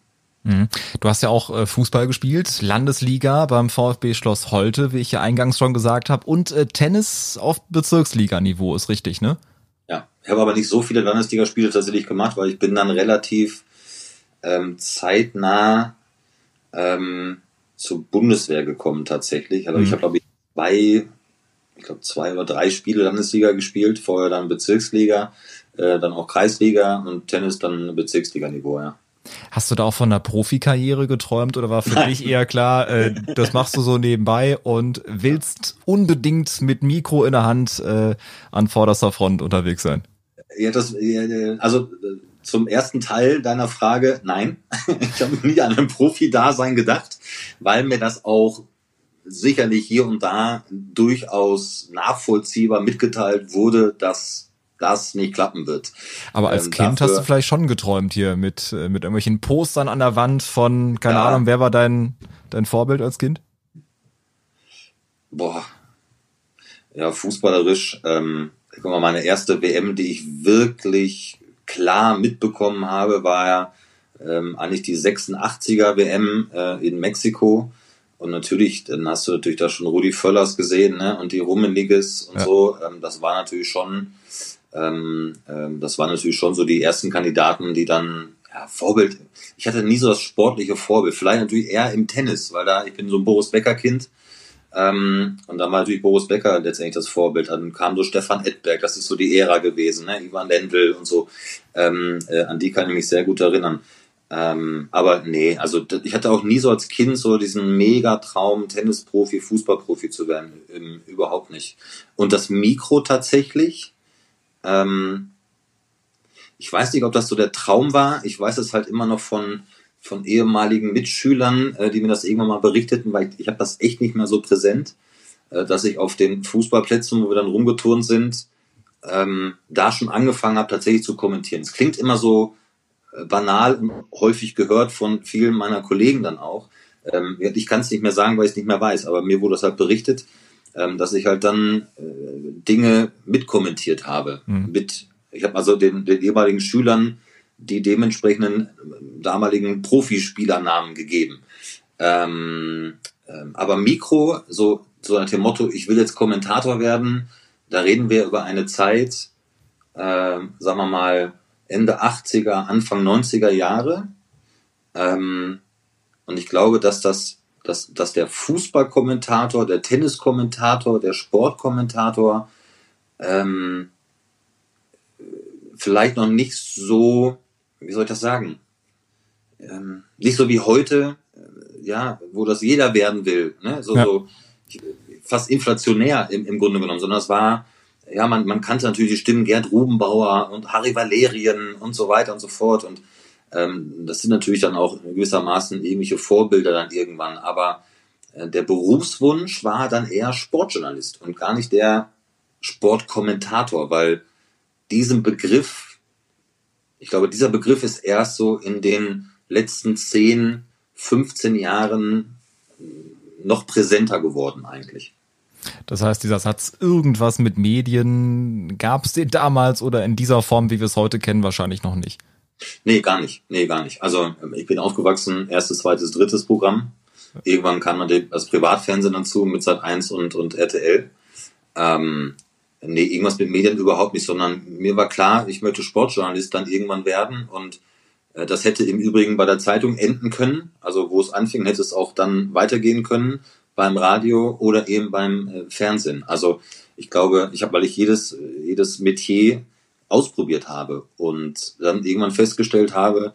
Mhm. Du hast ja auch äh, Fußball gespielt, Landesliga beim VfB Schloss Holte, wie ich ja eingangs schon gesagt habe, und äh, Tennis auf Bezirksliganiveau ist richtig, ne? Ja, ich habe aber nicht so viele Landesligaspiele tatsächlich gemacht, weil ich bin dann relativ ähm, zeitnah ähm, zur Bundeswehr gekommen tatsächlich. Also mhm. ich habe glaube ich zwei, ich glaube zwei oder drei Spiele Landesliga gespielt, vorher dann Bezirksliga, äh, dann auch Kreisliga und Tennis dann Bezirksliganiveau, ja. Hast du da auch von einer Profikarriere geträumt oder war für Nein. dich eher klar, äh, das machst du so nebenbei und willst unbedingt mit Mikro in der Hand äh, an vorderster Front unterwegs sein? Ja, das, also zum ersten Teil deiner Frage, nein, ich habe nie an ein Profi-Dasein gedacht, weil mir das auch sicherlich hier und da durchaus nachvollziehbar mitgeteilt wurde, dass das nicht klappen wird. Aber als ähm, Kind hast du vielleicht schon geträumt hier mit, äh, mit irgendwelchen Postern an der Wand von, keine ja. Ahnung, wer war dein, dein Vorbild als Kind? Boah. Ja, fußballerisch, ähm, guck mal, meine erste WM, die ich wirklich klar mitbekommen habe, war ja ähm, eigentlich die 86er WM äh, in Mexiko. Und natürlich, dann hast du natürlich da schon Rudi Völlers gesehen, ne? Und die Rummeniges und ja. so. Ähm, das war natürlich schon, ähm, ähm, das waren natürlich schon so die ersten Kandidaten, die dann, ja, Vorbild. Ich hatte nie so das sportliche Vorbild. Vielleicht natürlich eher im Tennis, weil da, ich bin so ein Boris Becker Kind. Ähm, und dann war natürlich Boris Becker letztendlich das Vorbild. Dann kam so Stefan Edberg, das ist so die Ära gewesen, ne? Ivan Lendl und so. Ähm, äh, an die kann ich mich sehr gut erinnern. Ähm, aber nee, also ich hatte auch nie so als Kind so diesen Megatraum, Tennisprofi, Fußballprofi zu werden. Überhaupt nicht. Und das Mikro tatsächlich, ähm, ich weiß nicht, ob das so der Traum war. Ich weiß es halt immer noch von, von ehemaligen Mitschülern, äh, die mir das irgendwann mal berichteten, weil ich, ich habe das echt nicht mehr so präsent, äh, dass ich auf den Fußballplätzen, wo wir dann rumgeturnt sind, ähm, da schon angefangen habe, tatsächlich zu kommentieren. Es klingt immer so, banal und häufig gehört von vielen meiner Kollegen dann auch. Ähm, ich kann es nicht mehr sagen, weil ich es nicht mehr weiß, aber mir wurde das halt berichtet, ähm, dass ich halt dann äh, Dinge mitkommentiert habe. Mhm. Mit, ich habe also den, den ehemaligen Schülern die dementsprechenden äh, damaligen Profispielernamen gegeben. Ähm, ähm, aber Mikro, so, so nach dem Motto, ich will jetzt Kommentator werden, da reden wir über eine Zeit, äh, sagen wir mal, Ende 80er, Anfang 90er Jahre. Ähm, und ich glaube, dass das, dass, dass der Fußballkommentator, der Tenniskommentator, der Sportkommentator ähm, vielleicht noch nicht so, wie soll ich das sagen, ähm, nicht so wie heute, äh, ja, wo das jeder werden will, ne? so, ja. so fast inflationär im, im Grunde genommen, sondern es war ja, man, man kannte natürlich die Stimmen Gerd Rubenbauer und Harry Valerien und so weiter und so fort. Und ähm, das sind natürlich dann auch gewissermaßen ähnliche Vorbilder dann irgendwann. Aber äh, der Berufswunsch war dann eher Sportjournalist und gar nicht der Sportkommentator, weil diesem Begriff, ich glaube, dieser Begriff ist erst so in den letzten 10, 15 Jahren noch präsenter geworden eigentlich. Das heißt, dieser Satz, irgendwas mit Medien, gab es den damals oder in dieser Form, wie wir es heute kennen, wahrscheinlich noch nicht? Nee, gar nicht. Nee, gar nicht. Also ich bin aufgewachsen, erstes, zweites, drittes Programm. Irgendwann kam dann das Privatfernsehen dazu mit Sat 1 und, und RTL. Ähm, nee, irgendwas mit Medien überhaupt nicht, sondern mir war klar, ich möchte Sportjournalist dann irgendwann werden und äh, das hätte im Übrigen bei der Zeitung enden können. Also wo es anfing, hätte es auch dann weitergehen können beim Radio oder eben beim äh, Fernsehen. Also ich glaube, ich habe, weil ich jedes, jedes Metier ausprobiert habe und dann irgendwann festgestellt habe,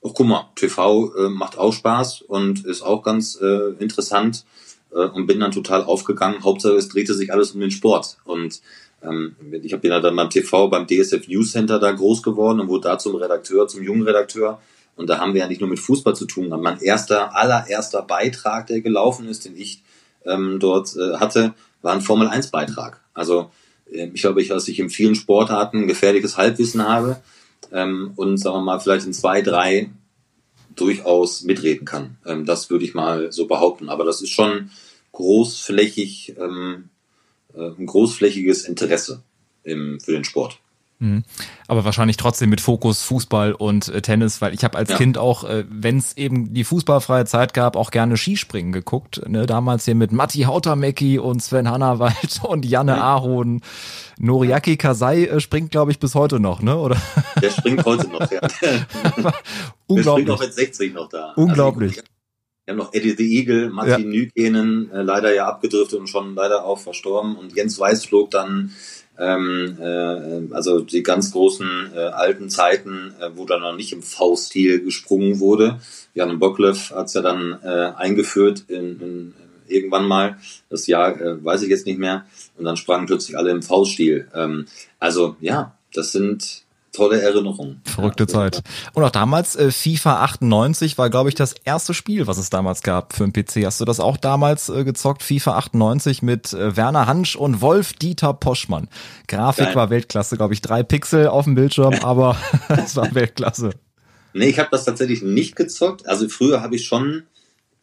oh, guck mal, TV äh, macht auch Spaß und ist auch ganz äh, interessant äh, und bin dann total aufgegangen. Hauptsache es drehte sich alles um den Sport und ähm, ich habe ja dann beim TV, beim DSF News Center da groß geworden und wurde da zum Redakteur, zum jungen Redakteur und da haben wir ja nicht nur mit Fußball zu tun. Mein erster, allererster Beitrag, der gelaufen ist, den ich ähm, dort äh, hatte, war ein Formel-1-Beitrag. Also ich glaube, ich, dass ich in vielen Sportarten gefährliches Halbwissen habe ähm, und sagen wir mal vielleicht in zwei, drei durchaus mitreden kann. Ähm, das würde ich mal so behaupten. Aber das ist schon großflächig, ähm, äh, ein großflächiges Interesse im, für den Sport. Mhm. Aber wahrscheinlich trotzdem mit Fokus Fußball und äh, Tennis, weil ich habe als ja. Kind auch, äh, wenn es eben die fußballfreie Zeit gab, auch gerne Skispringen geguckt. Ne? Damals hier mit Matti Hautamecki und Sven Hannawald und Janne ja. Ahon. Noriaki Kasai äh, springt, glaube ich, bis heute noch, ne? Oder? Der springt heute noch, ja. Unglaublich. Der springt auch mit 60 noch da. Unglaublich. Also, wir haben noch Eddie the Eagle, Martin ja. Nykenen, äh, leider ja abgedriftet und schon leider auch verstorben. Und Jens Weiß flog dann ähm, äh, also die ganz großen äh, alten Zeiten, äh, wo dann noch nicht im V-Stil gesprungen wurde. Jan Bocklev hat es ja dann äh, eingeführt in, in, irgendwann mal. Das Jahr äh, weiß ich jetzt nicht mehr. Und dann sprangen plötzlich alle im V-Stil. Ähm, also ja, das sind tolle Erinnerung. Verrückte ja, Zeit. Und auch damals, äh, FIFA 98 war, glaube ich, das erste Spiel, was es damals gab für den PC. Hast du das auch damals äh, gezockt? FIFA 98 mit äh, Werner Hansch und Wolf Dieter Poschmann. Grafik Geil. war Weltklasse, glaube ich. Drei Pixel auf dem Bildschirm, aber es war Weltklasse. Nee, ich habe das tatsächlich nicht gezockt. Also früher habe ich schon,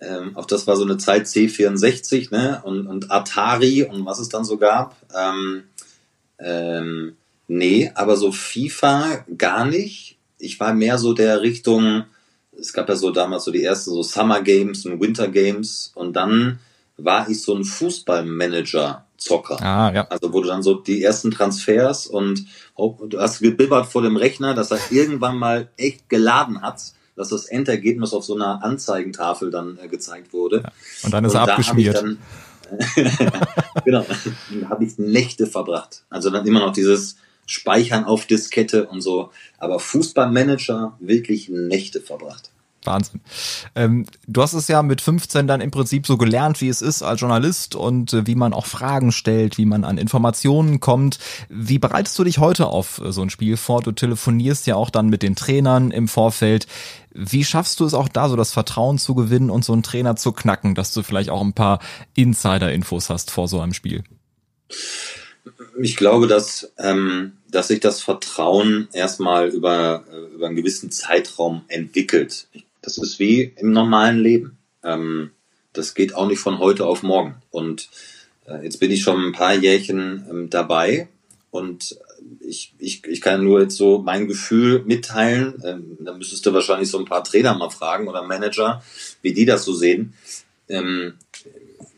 ähm, auch das war so eine Zeit C64, ne, und, und Atari und was es dann so gab. Ähm, ähm, nee, aber so FIFA gar nicht. Ich war mehr so der Richtung, es gab ja so damals so die ersten so Summer Games und Winter Games und dann war ich so ein Fußballmanager Zocker. Ah, ja. Also wo du dann so die ersten Transfers und du hast gebibbert vor dem Rechner, dass er irgendwann mal echt geladen hat, dass das Endergebnis auf so einer Anzeigentafel dann äh, gezeigt wurde. Ja. Und dann ist und er abgeschmiert. Dann, genau, da habe ich Nächte verbracht. Also dann immer noch dieses Speichern auf Diskette und so. Aber Fußballmanager wirklich Nächte verbracht. Wahnsinn. Ähm, du hast es ja mit 15 dann im Prinzip so gelernt, wie es ist als Journalist und äh, wie man auch Fragen stellt, wie man an Informationen kommt. Wie bereitest du dich heute auf äh, so ein Spiel vor? Du telefonierst ja auch dann mit den Trainern im Vorfeld. Wie schaffst du es auch da, so das Vertrauen zu gewinnen und so einen Trainer zu knacken, dass du vielleicht auch ein paar Insider-Infos hast vor so einem Spiel? Ich glaube, dass, ähm, dass sich das Vertrauen erstmal über, äh, über einen gewissen Zeitraum entwickelt. Das ist wie im normalen Leben. Ähm, das geht auch nicht von heute auf morgen. Und äh, jetzt bin ich schon ein paar Jährchen ähm, dabei und ich, ich, ich kann nur jetzt so mein Gefühl mitteilen. Ähm, da müsstest du wahrscheinlich so ein paar Trainer mal fragen oder Manager, wie die das so sehen. Ähm,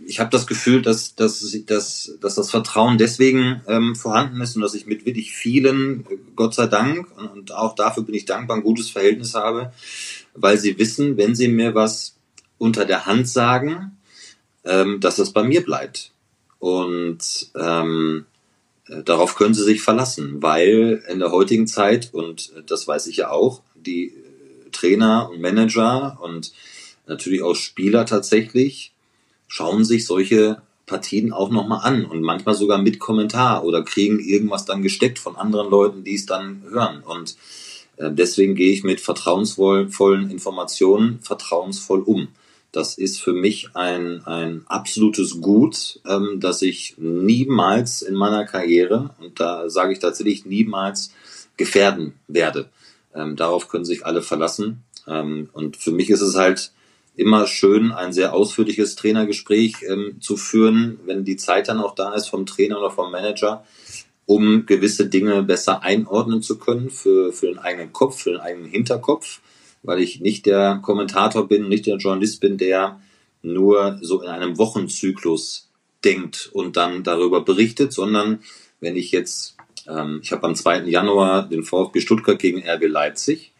ich habe das Gefühl, dass, dass, dass, dass das Vertrauen deswegen ähm, vorhanden ist und dass ich mit wirklich vielen, Gott sei Dank, und, auch dafür bin ich dankbar, ein gutes Verhältnis habe, weil sie wissen, wenn sie mir was unter der Hand sagen, ähm, dass es bei mir bleibt. Und ähm, äh, darauf können sie sich verlassen, weil in der heutigen Zeit, und das weiß ich ja auch, die äh, Trainer und Manager und natürlich auch Spieler tatsächlich schauen sich solche Partien auch nochmal an und manchmal sogar mit Kommentar oder kriegen irgendwas dann gesteckt von anderen Leuten, die es dann hören. Und äh, deswegen gehe ich mit vertrauensvollen Informationen vertrauensvoll um. Das ist für mich ein, ein absolutes Gut, ähm, dass ich niemals in meiner Karriere, und da sage ich tatsächlich niemals, gefährden werde. Ähm, darauf können sich alle verlassen. Ähm, und für mich ist es halt immer schön, ein sehr ausführliches Trainergespräch ähm, zu führen, wenn die Zeit dann auch da ist vom Trainer oder vom Manager, um gewisse Dinge besser einordnen zu können für, für den eigenen Kopf, für den eigenen Hinterkopf, weil ich nicht der Kommentator bin, nicht der Journalist bin, der nur so in einem Wochenzyklus denkt und dann darüber berichtet, sondern wenn ich jetzt, ähm, ich habe am 2. Januar den VfB Stuttgart gegen RB Leipzig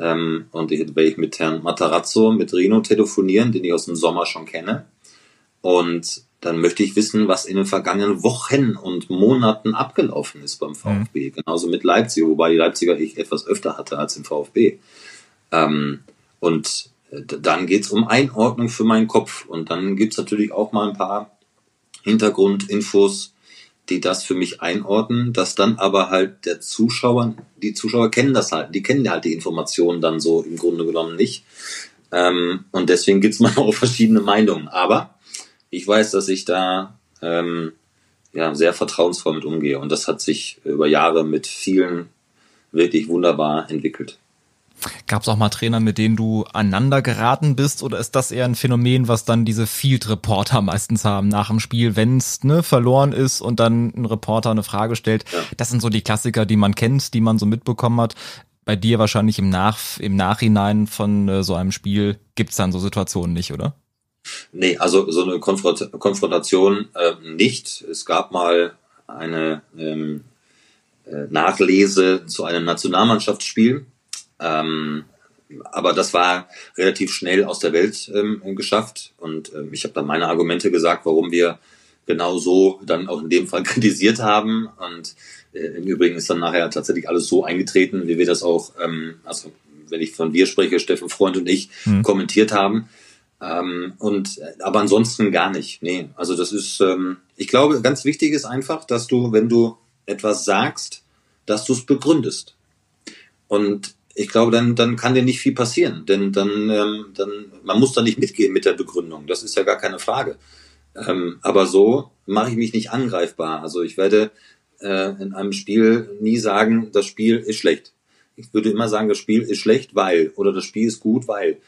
ähm, und ich werde ich mit Herrn Matarazzo, mit Rino telefonieren, den ich aus dem Sommer schon kenne und dann möchte ich wissen, was in den vergangenen Wochen und Monaten abgelaufen ist beim VfB. Mhm. Genauso mit Leipzig, wobei die Leipziger ich etwas öfter hatte als im VfB. Ähm, und äh, dann geht's um Einordnung für meinen Kopf. Und dann gibt's natürlich auch mal ein paar Hintergrundinfos, die das für mich einordnen, dass dann aber halt der Zuschauer, die Zuschauer kennen das halt, die kennen halt die Informationen dann so im Grunde genommen nicht. Ähm, und deswegen gibt's mal auch verschiedene Meinungen. Aber ich weiß, dass ich da ähm, ja, sehr vertrauensvoll mit umgehe. Und das hat sich über Jahre mit vielen wirklich wunderbar entwickelt. Gab es auch mal Trainer, mit denen du aneinander geraten bist, oder ist das eher ein Phänomen, was dann diese Field Reporter meistens haben nach dem Spiel, wenn es ne, verloren ist und dann ein Reporter eine Frage stellt? Ja. Das sind so die Klassiker, die man kennt, die man so mitbekommen hat. Bei dir wahrscheinlich im, Nach im Nachhinein von äh, so einem Spiel gibt's dann so Situationen nicht, oder? Nee, also so eine Konfront Konfrontation äh, nicht. Es gab mal eine ähm, äh, Nachlese zu einem Nationalmannschaftsspiel. Ähm, aber das war relativ schnell aus der Welt ähm, geschafft. Und ähm, ich habe dann meine Argumente gesagt, warum wir genau so dann auch in dem Fall kritisiert haben. Und äh, im Übrigen ist dann nachher tatsächlich alles so eingetreten, wie wir das auch, ähm, also wenn ich von wir spreche, Steffen Freund und ich, mhm. kommentiert haben. Ähm, und äh, aber ansonsten gar nicht. Nee, also das ist, ähm, ich glaube, ganz wichtig ist einfach, dass du, wenn du etwas sagst, dass du es begründest. Und ich glaube, dann, dann kann dir nicht viel passieren. Denn dann, ähm, dann, man muss da nicht mitgehen mit der Begründung. Das ist ja gar keine Frage. Ähm, aber so mache ich mich nicht angreifbar. Also ich werde äh, in einem Spiel nie sagen, das Spiel ist schlecht. Ich würde immer sagen, das Spiel ist schlecht, weil oder das Spiel ist gut, weil.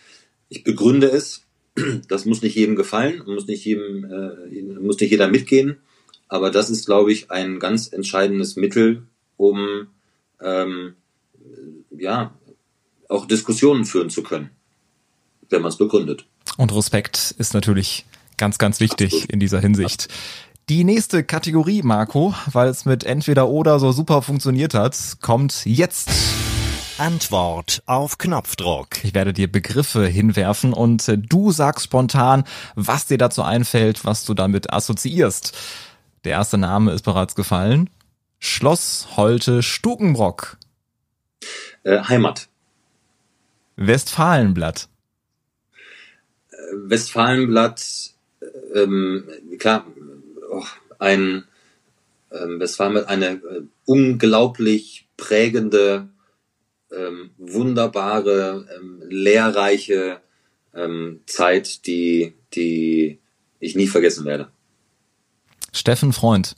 Ich begründe es. Das muss nicht jedem gefallen, muss nicht jedem, äh, muss nicht jeder mitgehen. Aber das ist, glaube ich, ein ganz entscheidendes Mittel, um ähm, ja auch Diskussionen führen zu können, wenn man es begründet. Und Respekt ist natürlich ganz, ganz wichtig Absolut. in dieser Hinsicht. Die nächste Kategorie, Marco, weil es mit entweder oder so super funktioniert hat, kommt jetzt. Antwort auf Knopfdruck. Ich werde dir Begriffe hinwerfen und du sagst spontan, was dir dazu einfällt, was du damit assoziierst. Der erste Name ist bereits gefallen. Schloss Holte Stukenbrock. Äh, Heimat. Westfalenblatt. Äh, Westfalenblatt, ähm, klar, oh, ein ähm, Westfalenblatt, eine äh, unglaublich prägende, ähm, wunderbare, ähm, lehrreiche ähm, Zeit, die, die ich nie vergessen werde. Steffen Freund.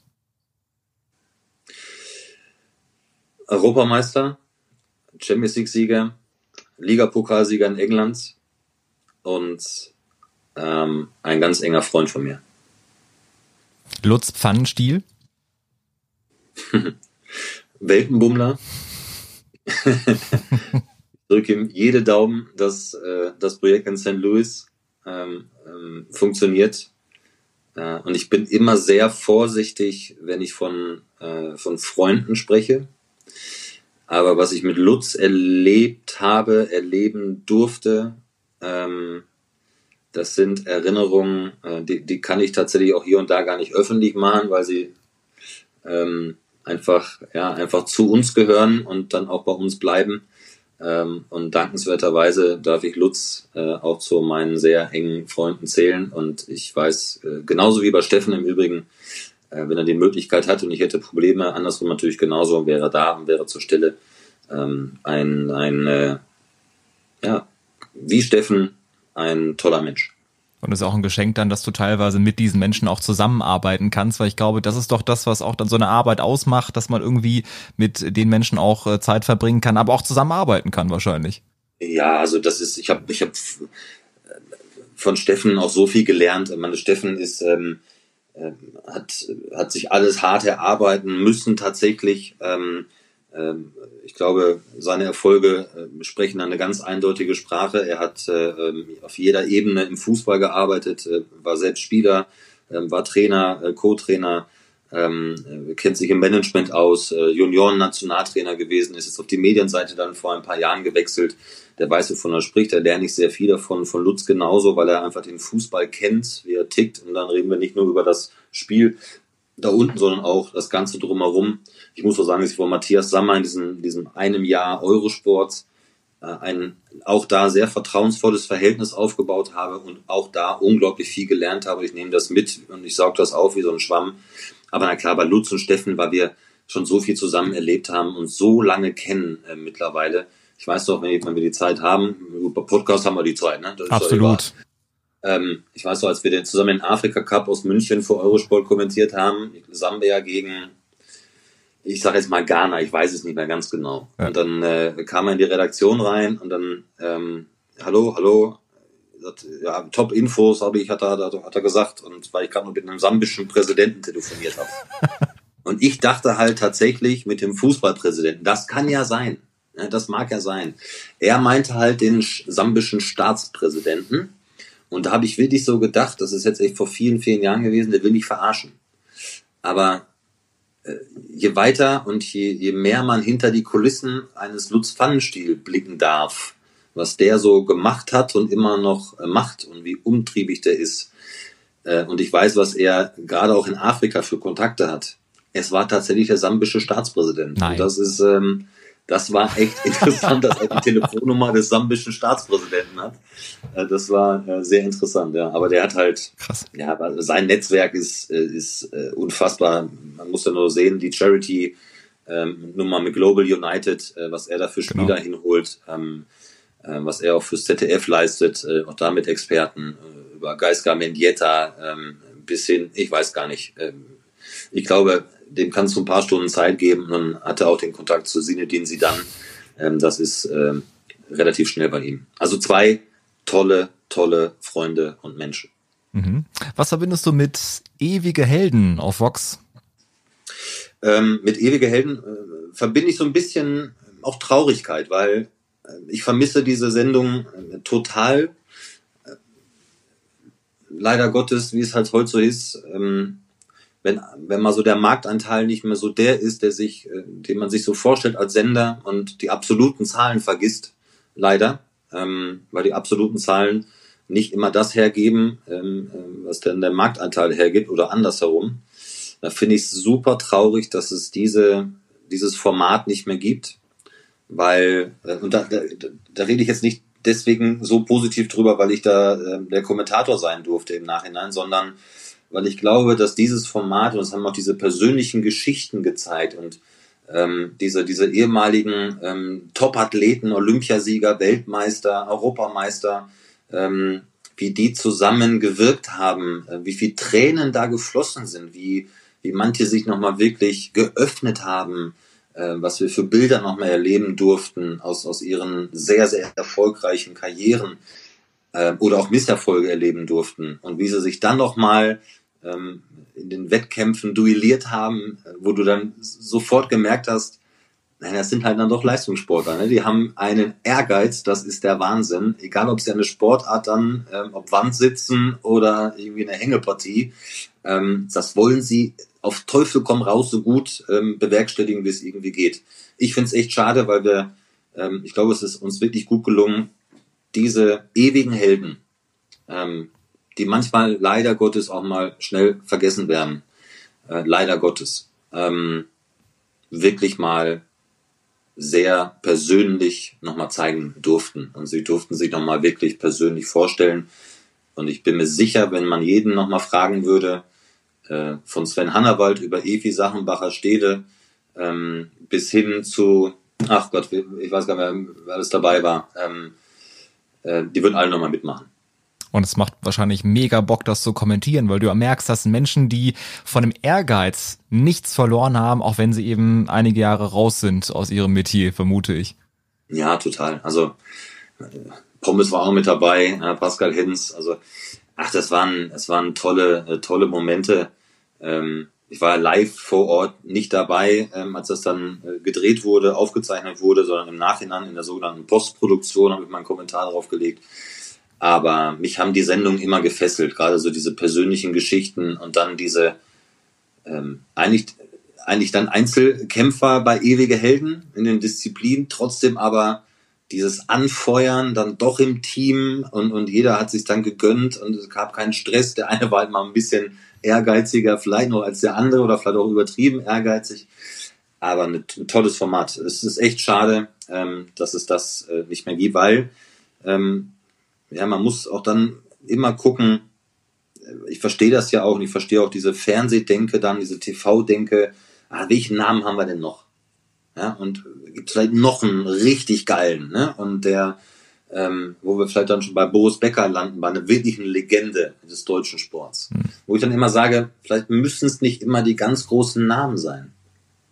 Europameister, Champions League-Sieger, Ligapokalsieger in England und ähm, ein ganz enger Freund von mir. Lutz Pfannenstiel. Weltenbummler. ich drücke ihm jede Daumen, dass äh, das Projekt in St. Louis ähm, ähm, funktioniert. Äh, und ich bin immer sehr vorsichtig, wenn ich von, äh, von Freunden spreche. Aber was ich mit Lutz erlebt habe, erleben durfte, ähm, das sind Erinnerungen, äh, die, die kann ich tatsächlich auch hier und da gar nicht öffentlich machen, weil sie ähm, einfach, ja, einfach zu uns gehören und dann auch bei uns bleiben. Ähm, und dankenswerterweise darf ich Lutz äh, auch zu meinen sehr engen Freunden zählen. Und ich weiß, äh, genauso wie bei Steffen im Übrigen, wenn er die Möglichkeit hat und ich hätte Probleme, andersrum natürlich genauso, wäre da und wäre zur Stelle ähm, ein, ein äh, ja, wie Steffen, ein toller Mensch. Und es ist auch ein Geschenk dann, dass du teilweise mit diesen Menschen auch zusammenarbeiten kannst, weil ich glaube, das ist doch das, was auch dann so eine Arbeit ausmacht, dass man irgendwie mit den Menschen auch äh, Zeit verbringen kann, aber auch zusammenarbeiten kann wahrscheinlich. Ja, also das ist, ich habe ich hab von Steffen auch so viel gelernt. Meine Steffen ist ähm, hat, hat sich alles hart erarbeiten müssen tatsächlich. Ähm, ähm, ich glaube, seine Erfolge äh, sprechen eine ganz eindeutige Sprache. Er hat äh, ähm, auf jeder Ebene im Fußball gearbeitet, äh, war selbst Spieler, ähm, war Trainer, Co-Trainer, ähm, kennt sich im Management aus, Junioren-Nationaltrainer gewesen, ist jetzt auf die Medienseite dann vor ein paar Jahren gewechselt der weiß, wovon er spricht. Da lerne ich sehr viel davon, von Lutz genauso, weil er einfach den Fußball kennt, wie er tickt. Und dann reden wir nicht nur über das Spiel da unten, sondern auch das Ganze drumherum. Ich muss auch sagen, dass ich von Matthias Sammer in diesem, diesem einem Jahr Eurosport äh, ein auch da sehr vertrauensvolles Verhältnis aufgebaut habe und auch da unglaublich viel gelernt habe. Ich nehme das mit und ich sauge das auf wie so ein Schwamm. Aber na klar, bei Lutz und Steffen, weil wir schon so viel zusammen erlebt haben und so lange kennen äh, mittlerweile, ich weiß doch, wenn, wir die Zeit haben, bei Podcast haben wir die Zeit, ne? Absolut. Ähm, ich weiß noch, als wir den zusammen den Afrika Cup aus München für Eurosport kommentiert haben, Sambia gegen, ich sage jetzt mal Ghana, ich weiß es nicht mehr ganz genau. Ja. Und dann äh, kam er in die Redaktion rein und dann, ähm, hallo, hallo, ja, Top-Infos habe ich, hat er, hat er gesagt, und weil ich gerade noch mit einem sambischen Präsidenten telefoniert habe. und ich dachte halt tatsächlich mit dem Fußballpräsidenten, das kann ja sein. Ja, das mag ja sein. Er meinte halt den sambischen Staatspräsidenten. Und da habe ich wirklich so gedacht, das ist jetzt echt vor vielen, vielen Jahren gewesen, der will mich verarschen. Aber äh, je weiter und je, je mehr man hinter die Kulissen eines Lutz Pfannenstiel blicken darf, was der so gemacht hat und immer noch äh, macht und wie umtriebig der ist. Äh, und ich weiß, was er gerade auch in Afrika für Kontakte hat. Es war tatsächlich der sambische Staatspräsident. Nein. Und das ist, ähm, das war echt interessant, dass er die Telefonnummer des sambischen Staatspräsidenten hat. Äh, das war äh, sehr interessant, ja. Aber der hat halt, Krass. ja, sein Netzwerk ist, äh, ist unfassbar. Man muss ja nur sehen, die Charity ähm, mit Global United, äh, was er da für genau. Spieler genau. hinholt, ähm, äh, was er auch fürs ZDF leistet, äh, auch damit Experten, äh, über Geisgar Mendieta ähm, bis hin, ich weiß gar nicht. Ich glaube, dem kannst du ein paar Stunden Zeit geben und dann hat er auch den Kontakt zu Sinedin Sidan. Ähm, das ist ähm, relativ schnell bei ihm. Also zwei tolle, tolle Freunde und Menschen. Mhm. Was verbindest du mit ewige Helden auf Vox? Ähm, mit ewige Helden äh, verbinde ich so ein bisschen auch Traurigkeit, weil äh, ich vermisse diese Sendung äh, total. Äh, leider Gottes, wie es halt heute so ist, ähm, wenn, wenn mal so der Marktanteil nicht mehr so der ist, der sich, äh, den man sich so vorstellt als Sender und die absoluten Zahlen vergisst, leider, ähm, weil die absoluten Zahlen nicht immer das hergeben, ähm, äh, was denn der Marktanteil hergibt oder andersherum. Da finde ich es super traurig, dass es diese, dieses Format nicht mehr gibt, weil, äh, und da, da, da rede ich jetzt nicht deswegen so positiv drüber, weil ich da äh, der Kommentator sein durfte im Nachhinein, sondern weil ich glaube, dass dieses Format, und das haben auch diese persönlichen Geschichten gezeigt und ähm, diese, diese ehemaligen ähm, Top-Athleten, Olympiasieger, Weltmeister, Europameister, ähm, wie die zusammen gewirkt haben, äh, wie viel Tränen da geflossen sind, wie, wie manche sich nochmal wirklich geöffnet haben, äh, was wir für Bilder nochmal erleben durften aus, aus ihren sehr, sehr erfolgreichen Karrieren äh, oder auch Misserfolge erleben durften. Und wie sie sich dann nochmal ähm, in den Wettkämpfen duelliert haben, äh, wo du dann sofort gemerkt hast, Nein, das sind halt dann doch Leistungssportler. Ne? Die haben einen Ehrgeiz, das ist der Wahnsinn. Egal, ob sie eine Sportart dann, ähm, ob Wand sitzen oder irgendwie eine Hängepartie, ähm, das wollen sie auf Teufel komm raus so gut ähm, bewerkstelligen, wie es irgendwie geht. Ich finde es echt schade, weil wir, ähm, ich glaube, es ist uns wirklich gut gelungen, diese ewigen Helden, ähm, die manchmal leider Gottes auch mal schnell vergessen werden, äh, leider Gottes, ähm, wirklich mal sehr persönlich nochmal zeigen durften. Und sie durften sich nochmal wirklich persönlich vorstellen. Und ich bin mir sicher, wenn man jeden nochmal fragen würde, äh, von Sven Hannawald über Evi Sachenbacher Stede ähm, bis hin zu, ach Gott, ich weiß gar nicht wer alles dabei war, ähm, äh, die würden alle nochmal mitmachen. Und es macht wahrscheinlich mega Bock, das zu kommentieren, weil du merkst, dass Menschen, die von dem Ehrgeiz nichts verloren haben, auch wenn sie eben einige Jahre raus sind aus ihrem Metier, vermute ich. Ja, total. Also Pommes war auch mit dabei, Pascal Hinz. Also, ach, das waren, es waren tolle, äh, tolle Momente. Ähm, ich war live vor Ort nicht dabei, ähm, als das dann äh, gedreht wurde, aufgezeichnet wurde, sondern im Nachhinein in der sogenannten Postproduktion habe ich meinen Kommentar drauf gelegt. Aber mich haben die Sendungen immer gefesselt, gerade so diese persönlichen Geschichten und dann diese ähm, eigentlich, eigentlich dann Einzelkämpfer bei ewige Helden in den Disziplinen, trotzdem aber dieses Anfeuern dann doch im Team und, und jeder hat sich dann gegönnt und es gab keinen Stress. Der eine war halt mal ein bisschen ehrgeiziger, vielleicht noch als der andere oder vielleicht auch übertrieben ehrgeizig. Aber ein, tolles Format. Es ist echt schade, ähm, dass es das äh, nicht mehr gibt, weil ähm, ja, man muss auch dann immer gucken, ich verstehe das ja auch und ich verstehe auch diese Fernsehdenke dann, diese TV-Denke, ah, welchen Namen haben wir denn noch? Ja, und gibt vielleicht noch einen richtig geilen, ne? Und der, ähm, wo wir vielleicht dann schon bei Boris Becker landen, bei einer wirklichen Legende des deutschen Sports. Mhm. Wo ich dann immer sage, vielleicht müssen es nicht immer die ganz großen Namen sein,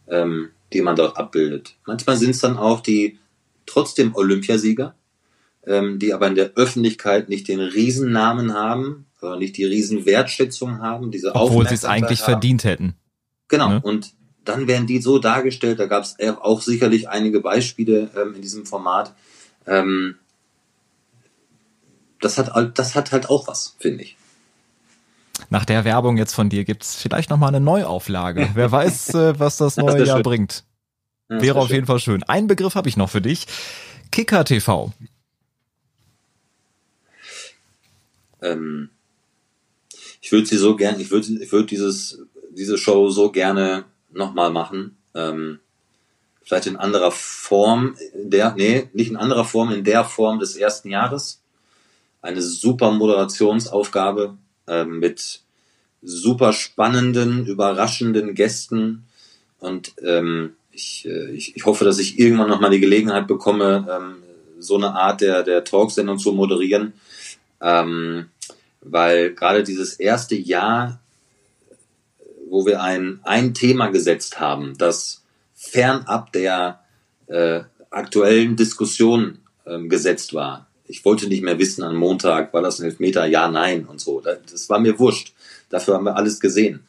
ähm, die man dort abbildet. Manchmal sind es dann auch die trotzdem Olympiasieger, ähm, die aber in der Öffentlichkeit nicht den Riesennamen haben, oder nicht die Riesenwertschätzung haben, diese Obwohl sie es eigentlich haben. verdient hätten. Genau, ne? und dann werden die so dargestellt, da gab es auch sicherlich einige Beispiele ähm, in diesem Format. Ähm, das, hat, das hat halt auch was, finde ich. Nach der Werbung jetzt von dir gibt's vielleicht nochmal eine Neuauflage. Wer weiß, äh, was das neue das Jahr schön. bringt. Wäre auf schön. jeden Fall schön. Einen Begriff habe ich noch für dich. Kicker TV. Ähm, ich würde sie so gern, ich würde ich würde dieses, diese Show so gerne nochmal machen. Ähm, vielleicht in anderer Form, in der, nee, nicht in anderer Form, in der Form des ersten Jahres. Eine super Moderationsaufgabe äh, mit super spannenden, überraschenden Gästen und ähm, ich, äh, ich, ich hoffe, dass ich irgendwann noch mal die Gelegenheit bekomme, ähm, so eine Art der, der Talksendung zu moderieren. Ähm, weil gerade dieses erste Jahr, wo wir ein, ein Thema gesetzt haben, das fernab der äh, aktuellen Diskussion ähm, gesetzt war. Ich wollte nicht mehr wissen an Montag, war das ein Elfmeter? Ja, nein und so. Das war mir wurscht. Dafür haben wir alles gesehen.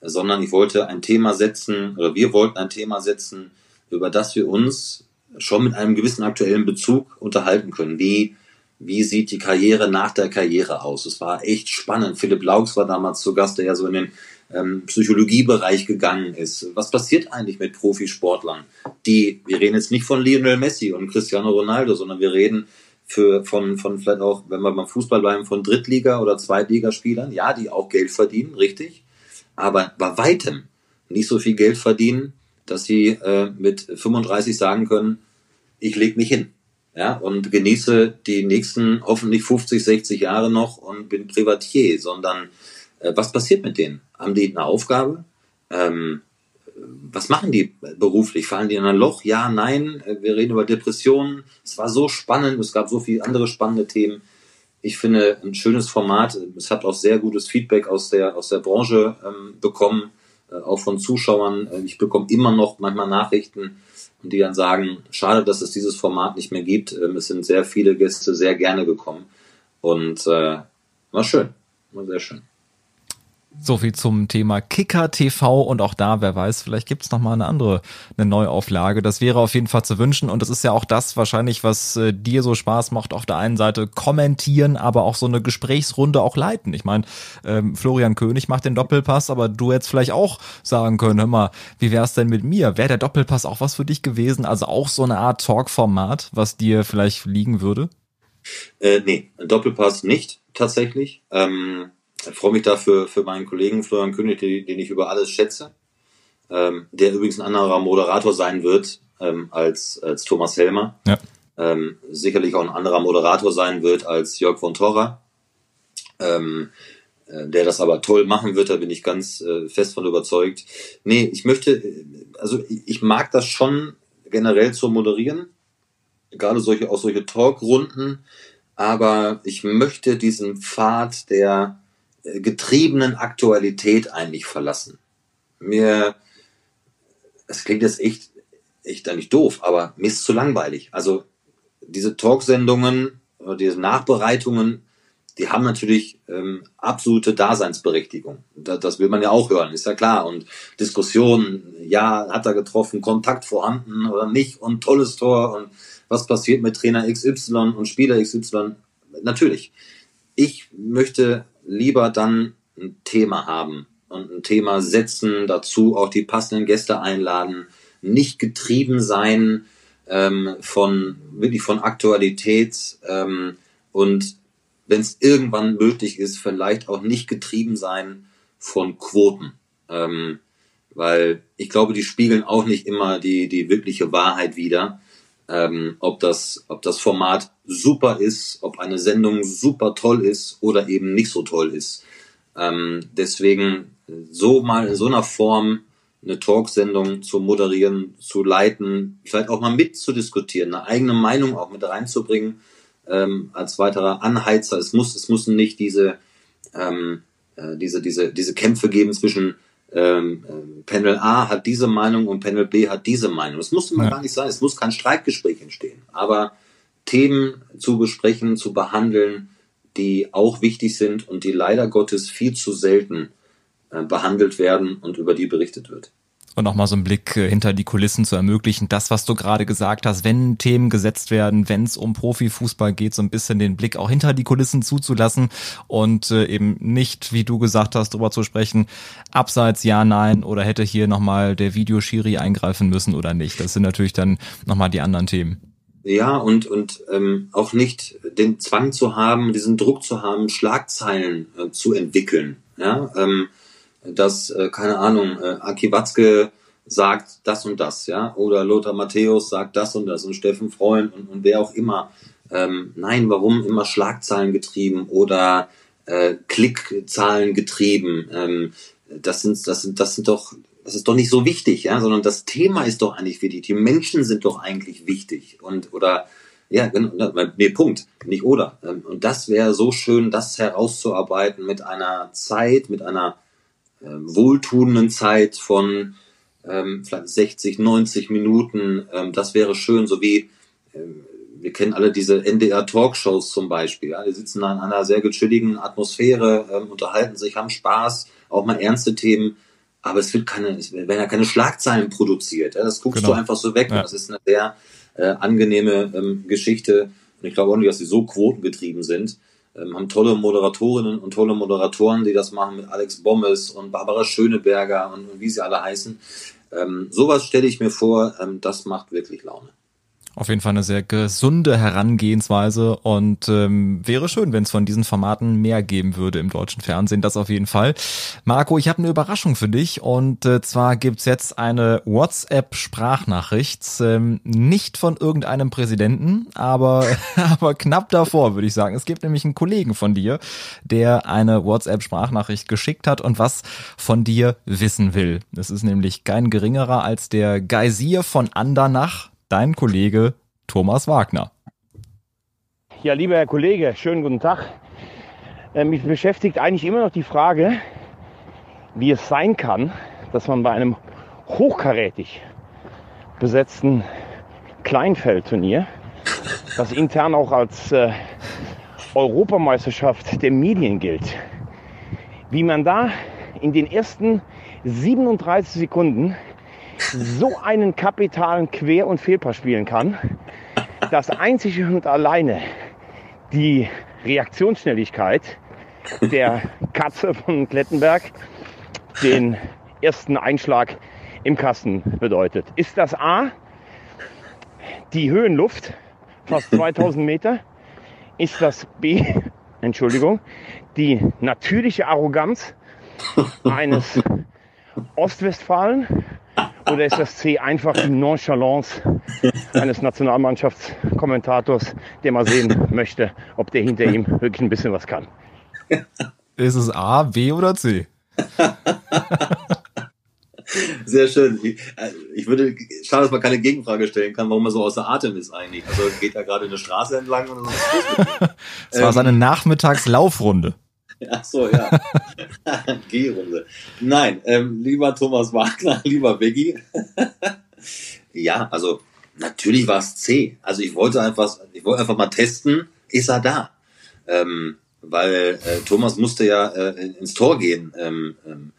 Sondern ich wollte ein Thema setzen, oder wir wollten ein Thema setzen, über das wir uns schon mit einem gewissen aktuellen Bezug unterhalten können. Wie, wie sieht die Karriere nach der Karriere aus? Es war echt spannend. Philipp Laux war damals zu Gast, der ja so in den ähm, Psychologiebereich gegangen ist. Was passiert eigentlich mit Profisportlern? Die, wir reden jetzt nicht von Lionel Messi und Cristiano Ronaldo, sondern wir reden für, von, von vielleicht auch, wenn wir beim Fußball bleiben, von Drittliga- oder Zweitligaspielern, ja, die auch Geld verdienen, richtig, aber bei weitem nicht so viel Geld verdienen, dass sie äh, mit 35 sagen können, ich leg mich hin. Ja, und genieße die nächsten hoffentlich 50, 60 Jahre noch und bin Privatier, sondern äh, was passiert mit denen? Haben die eine Aufgabe? Ähm, was machen die beruflich? Fallen die in ein Loch? Ja, nein. Äh, wir reden über Depressionen. Es war so spannend. Es gab so viele andere spannende Themen. Ich finde ein schönes Format. Es hat auch sehr gutes Feedback aus der, aus der Branche ähm, bekommen, äh, auch von Zuschauern. Äh, ich bekomme immer noch manchmal Nachrichten, und die dann sagen, schade, dass es dieses Format nicht mehr gibt. Ähm, es sind sehr viele Gäste sehr gerne gekommen und äh, war schön, war sehr schön. So viel zum Thema Kicker TV und auch da, wer weiß, vielleicht gibt's noch mal eine andere, eine Neuauflage. Das wäre auf jeden Fall zu wünschen und das ist ja auch das wahrscheinlich, was äh, dir so Spaß macht. Auf der einen Seite kommentieren, aber auch so eine Gesprächsrunde auch leiten. Ich meine, ähm, Florian König macht den Doppelpass, aber du hättest vielleicht auch sagen können, hör mal, wie wär's denn mit mir? Wäre der Doppelpass auch was für dich gewesen? Also auch so eine Art Talkformat, was dir vielleicht liegen würde? Äh, nee, Doppelpass nicht tatsächlich. Ähm ich freue mich dafür für meinen Kollegen Florian König, den ich über alles schätze, ähm, der übrigens ein anderer Moderator sein wird ähm, als, als Thomas Helmer. Ja. Ähm, sicherlich auch ein anderer Moderator sein wird als Jörg von Torra, ähm, äh, der das aber toll machen wird, da bin ich ganz äh, fest von überzeugt. Nee, ich möchte, also ich mag das schon generell zu moderieren, gerade solche, auch solche Talkrunden, aber ich möchte diesen Pfad der getriebenen Aktualität eigentlich verlassen. Mir, es klingt jetzt echt, echt eigentlich doof, aber mir ist zu langweilig. Also diese Talksendungen oder diese Nachbereitungen, die haben natürlich ähm, absolute Daseinsberechtigung. Das, das will man ja auch hören, ist ja klar. Und Diskussionen, ja, hat er getroffen, Kontakt vorhanden oder nicht und tolles Tor und was passiert mit Trainer XY und Spieler XY. Natürlich. Ich möchte lieber dann ein Thema haben und ein Thema setzen, dazu auch die passenden Gäste einladen, nicht getrieben sein ähm, von wirklich von Aktualität ähm, und wenn es irgendwann möglich ist, vielleicht auch nicht getrieben sein von Quoten. Ähm, weil ich glaube, die spiegeln auch nicht immer die, die wirkliche Wahrheit wider ähm, ob, das, ob das Format super ist, ob eine Sendung super toll ist oder eben nicht so toll ist. Ähm, deswegen so mal in so einer Form eine Talksendung zu moderieren, zu leiten, vielleicht auch mal mitzudiskutieren, eine eigene Meinung auch mit reinzubringen ähm, als weiterer Anheizer. Es muss, es müssen nicht diese, ähm, äh, diese, diese, diese Kämpfe geben zwischen ähm, ähm, Panel A hat diese Meinung und Panel B hat diese Meinung. Es muss immer ja. gar nicht sein, es muss kein Streitgespräch entstehen. Aber Themen zu besprechen, zu behandeln, die auch wichtig sind und die leider Gottes viel zu selten äh, behandelt werden und über die berichtet wird und nochmal so einen Blick äh, hinter die Kulissen zu ermöglichen. Das, was du gerade gesagt hast, wenn Themen gesetzt werden, wenn es um Profifußball geht, so ein bisschen den Blick auch hinter die Kulissen zuzulassen und äh, eben nicht, wie du gesagt hast, darüber zu sprechen, abseits ja, nein oder hätte hier nochmal der Videoschiri eingreifen müssen oder nicht. Das sind natürlich dann nochmal die anderen Themen. Ja, und, und ähm, auch nicht den Zwang zu haben, diesen Druck zu haben, Schlagzeilen äh, zu entwickeln. Ja, ähm, dass, äh, keine Ahnung, äh, Aki Watzke sagt das und das, ja, oder Lothar Matthäus sagt das und das und Steffen Freund und, und wer auch immer. Ähm, nein, warum immer Schlagzeilen getrieben oder äh, Klickzahlen getrieben? Ähm, das sind, das sind, das sind doch das ist doch nicht so wichtig, ja, sondern das Thema ist doch eigentlich wichtig. Die Menschen sind doch eigentlich wichtig und oder ja, genau, nee, Punkt, nicht oder. Ähm, und das wäre so schön, das herauszuarbeiten mit einer Zeit, mit einer äh, wohltuenden Zeit von ähm, vielleicht 60, 90 Minuten. Ähm, das wäre schön, so wie ähm, wir kennen alle diese NDR-Talkshows zum Beispiel. Ja? Die sitzen da in einer sehr gechilligen Atmosphäre, ähm, unterhalten sich, haben Spaß, auch mal ernste Themen. Aber es wird keine, es werden ja keine Schlagzeilen produziert. Ja? Das guckst genau. du einfach so weg. Ja. Das ist eine sehr äh, angenehme ähm, Geschichte. Und ich glaube auch nicht, dass sie so quotengetrieben sind. Ähm, haben tolle Moderatorinnen und tolle Moderatoren, die das machen mit Alex Bommes und Barbara Schöneberger und, und wie sie alle heißen. Ähm, sowas stelle ich mir vor, ähm, das macht wirklich Laune. Auf jeden Fall eine sehr gesunde Herangehensweise und ähm, wäre schön, wenn es von diesen Formaten mehr geben würde im deutschen Fernsehen. Das auf jeden Fall. Marco, ich habe eine Überraschung für dich und äh, zwar gibt's jetzt eine WhatsApp-Sprachnachricht, ähm, nicht von irgendeinem Präsidenten, aber, aber knapp davor, würde ich sagen. Es gibt nämlich einen Kollegen von dir, der eine WhatsApp-Sprachnachricht geschickt hat und was von dir wissen will. Es ist nämlich kein geringerer als der Geysir von Andernach, dein Kollege Thomas Wagner. Ja, lieber Herr Kollege, schönen guten Tag. Äh, mich beschäftigt eigentlich immer noch die Frage, wie es sein kann, dass man bei einem hochkarätig besetzten Kleinfeldturnier, das intern auch als äh, Europameisterschaft der Medien gilt, wie man da in den ersten 37 Sekunden so einen kapitalen Quer- und Fehlpass spielen kann, dass einzig und alleine die Reaktionsschnelligkeit der Katze von Klettenberg den ersten Einschlag im Kasten bedeutet. Ist das A, die Höhenluft, fast 2000 Meter? Ist das B, Entschuldigung, die natürliche Arroganz eines Ostwestfalen? Oder ist das C einfach die Nonchalance eines Nationalmannschaftskommentators, der mal sehen möchte, ob der hinter ihm wirklich ein bisschen was kann? Ist es A, B oder C? Sehr schön. Ich, äh, ich würde, schade, dass man keine Gegenfrage stellen kann, warum man so außer Atem ist eigentlich. Also geht da gerade eine Straße entlang oder so. Es war seine Nachmittagslaufrunde. Ach so, ja. G-Runde. Nein, ähm, lieber Thomas Wagner, lieber Beggy. ja, also natürlich war es C. Also ich wollte einfach, ich wollte einfach mal testen, ist er da? Ähm, weil äh, Thomas musste ja äh, ins Tor gehen, ähm, ähm,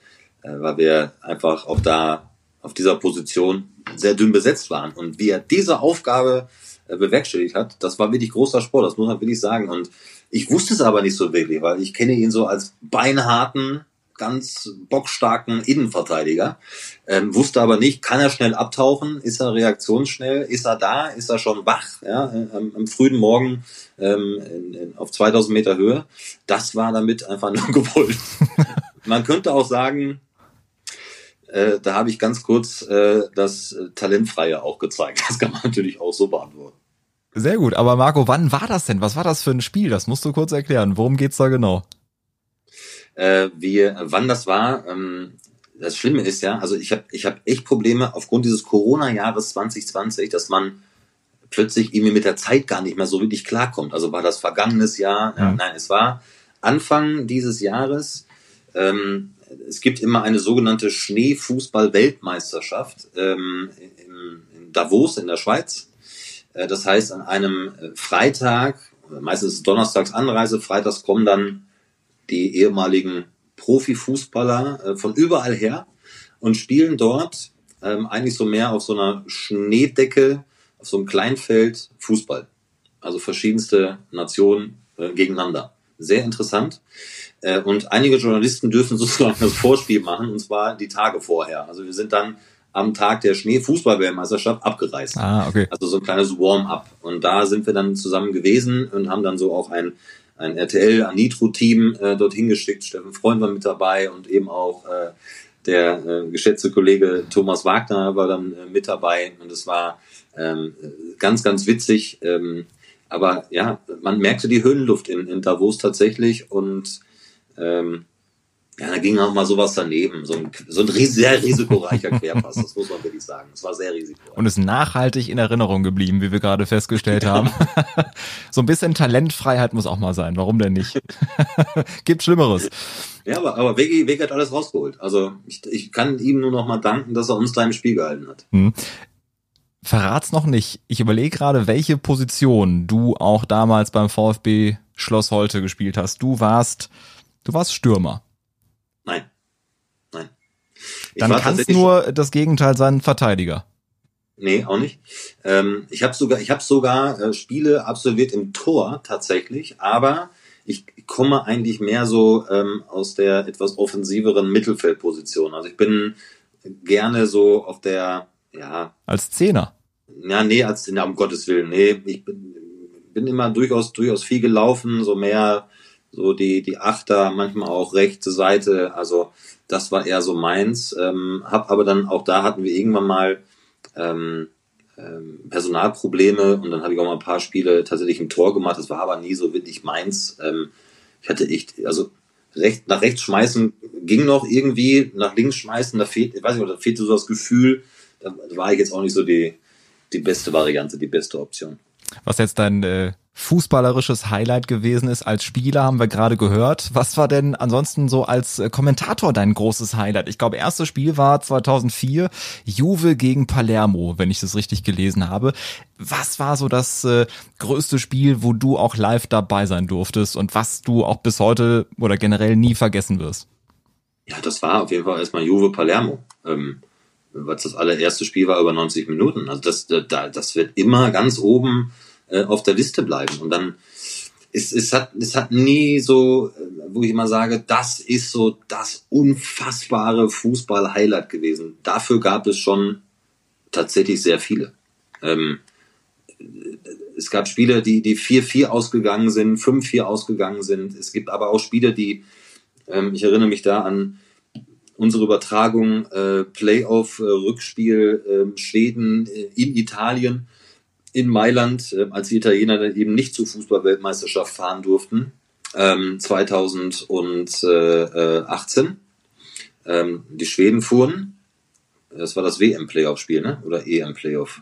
äh, weil wir einfach auch da auf dieser Position sehr dünn besetzt waren. Und wie er diese Aufgabe äh, bewerkstelligt hat, das war wirklich großer Sport, das muss man wirklich sagen. Und ich wusste es aber nicht so wirklich, weil ich kenne ihn so als beinharten, ganz bockstarken Innenverteidiger. Ähm, wusste aber nicht, kann er schnell abtauchen? Ist er reaktionsschnell? Ist er da? Ist er schon wach? Ja, am, am frühen Morgen ähm, in, in, auf 2000 Meter Höhe. Das war damit einfach nur gewollt. Man könnte auch sagen, äh, da habe ich ganz kurz äh, das Talentfreie auch gezeigt. Das kann man natürlich auch so beantworten. Sehr gut, aber Marco, wann war das denn? Was war das für ein Spiel? Das musst du kurz erklären. Worum geht's da genau? Äh, wie, wann das war, ähm, das Schlimme ist ja, also ich habe ich hab echt Probleme aufgrund dieses Corona-Jahres 2020, dass man plötzlich irgendwie mit der Zeit gar nicht mehr so wirklich klarkommt. Also war das vergangenes Jahr? Ja. Nein, es war Anfang dieses Jahres. Ähm, es gibt immer eine sogenannte Schneefußball-Weltmeisterschaft ähm, in, in Davos in der Schweiz. Äh, das heißt, an einem äh, Freitag, meistens ist donnerstags Anreise, freitags kommen dann die ehemaligen Profifußballer äh, von überall her und spielen dort ähm, eigentlich so mehr auf so einer Schneedecke, auf so einem Kleinfeld Fußball. Also verschiedenste Nationen gegeneinander. Sehr interessant. und einige Journalisten dürfen sozusagen das Vorspiel machen, und zwar die Tage vorher. Also wir sind dann am Tag der Schneefußballweltmeisterschaft abgereist. Ah, okay. Also so ein kleines Warm-up. Und da sind wir dann zusammen gewesen und haben dann so auch ein, ein RTL Anitro-Team äh, dorthin geschickt. Steffen Freund war mit dabei und eben auch äh, der äh, geschätzte Kollege Thomas Wagner war dann äh, mit dabei. Und es war ähm, ganz, ganz witzig. Ähm, aber ja, man merkte die Höhenluft in, in Davos tatsächlich und ähm, Ja, da ging auch mal sowas daneben. So ein, so ein sehr risikoreicher Querpass, das muss man wirklich sagen. Es war sehr risikoreich. Und ist nachhaltig in Erinnerung geblieben, wie wir gerade festgestellt haben. so ein bisschen Talentfreiheit muss auch mal sein. Warum denn nicht? Gibt Schlimmeres. Ja, aber, aber Wegi, Wegi hat alles rausgeholt. Also ich, ich kann ihm nur noch mal danken, dass er uns da im Spiel gehalten hat. Hm. Verrat's noch nicht. Ich überlege gerade, welche Position du auch damals beim VfB Schloss Holte gespielt hast. Du warst, du warst Stürmer. Dann kann es nur das Gegenteil sein, Verteidiger. Nee, auch nicht. Ähm, ich habe sogar, ich habe sogar äh, Spiele absolviert im Tor tatsächlich, aber ich komme eigentlich mehr so ähm, aus der etwas offensiveren Mittelfeldposition. Also ich bin gerne so auf der, ja. Als Zehner. Ja, nee, als na, um Gottes Willen. Nee, ich bin, bin immer durchaus, durchaus viel gelaufen, so mehr so die, die Achter, manchmal auch rechte Seite. Also das war eher so meins. Ähm, hab aber dann auch da hatten wir irgendwann mal ähm, ähm, Personalprobleme und dann habe ich auch mal ein paar Spiele tatsächlich im Tor gemacht. Das war aber nie so wirklich meins. Ähm, ich hatte echt, also recht, nach rechts schmeißen ging noch irgendwie, nach links schmeißen, da fehlt, ich weiß nicht, da fehlte so das Gefühl, da war ich jetzt auch nicht so die, die beste Variante, die beste Option. Was jetzt dein äh, fußballerisches Highlight gewesen ist als Spieler, haben wir gerade gehört. Was war denn ansonsten so als äh, Kommentator dein großes Highlight? Ich glaube, erstes Spiel war 2004 Juve gegen Palermo, wenn ich das richtig gelesen habe. Was war so das äh, größte Spiel, wo du auch live dabei sein durftest und was du auch bis heute oder generell nie vergessen wirst? Ja, das war auf jeden Fall erstmal Juve Palermo. Ähm, was das allererste Spiel war über 90 Minuten. Also das, das wird immer ganz oben äh, auf der Liste bleiben. Und dann es, es, hat, es hat nie so, äh, wo ich immer sage, das ist so das unfassbare Fußball-Highlight gewesen. Dafür gab es schon tatsächlich sehr viele. Ähm, es gab Spiele, die, die 4-4 ausgegangen sind, 5-4 ausgegangen sind. Es gibt aber auch Spiele, die, ähm, ich erinnere mich da an unsere Übertragung, äh, Playoff-Rückspiel äh, Schweden äh, in Italien in Mailand, äh, als die Italiener dann eben nicht zur Fußballweltmeisterschaft fahren durften, ähm, 2018. Ähm, die Schweden fuhren. Das war das WM-Playoff-Spiel, ne? Oder EM-Playoff?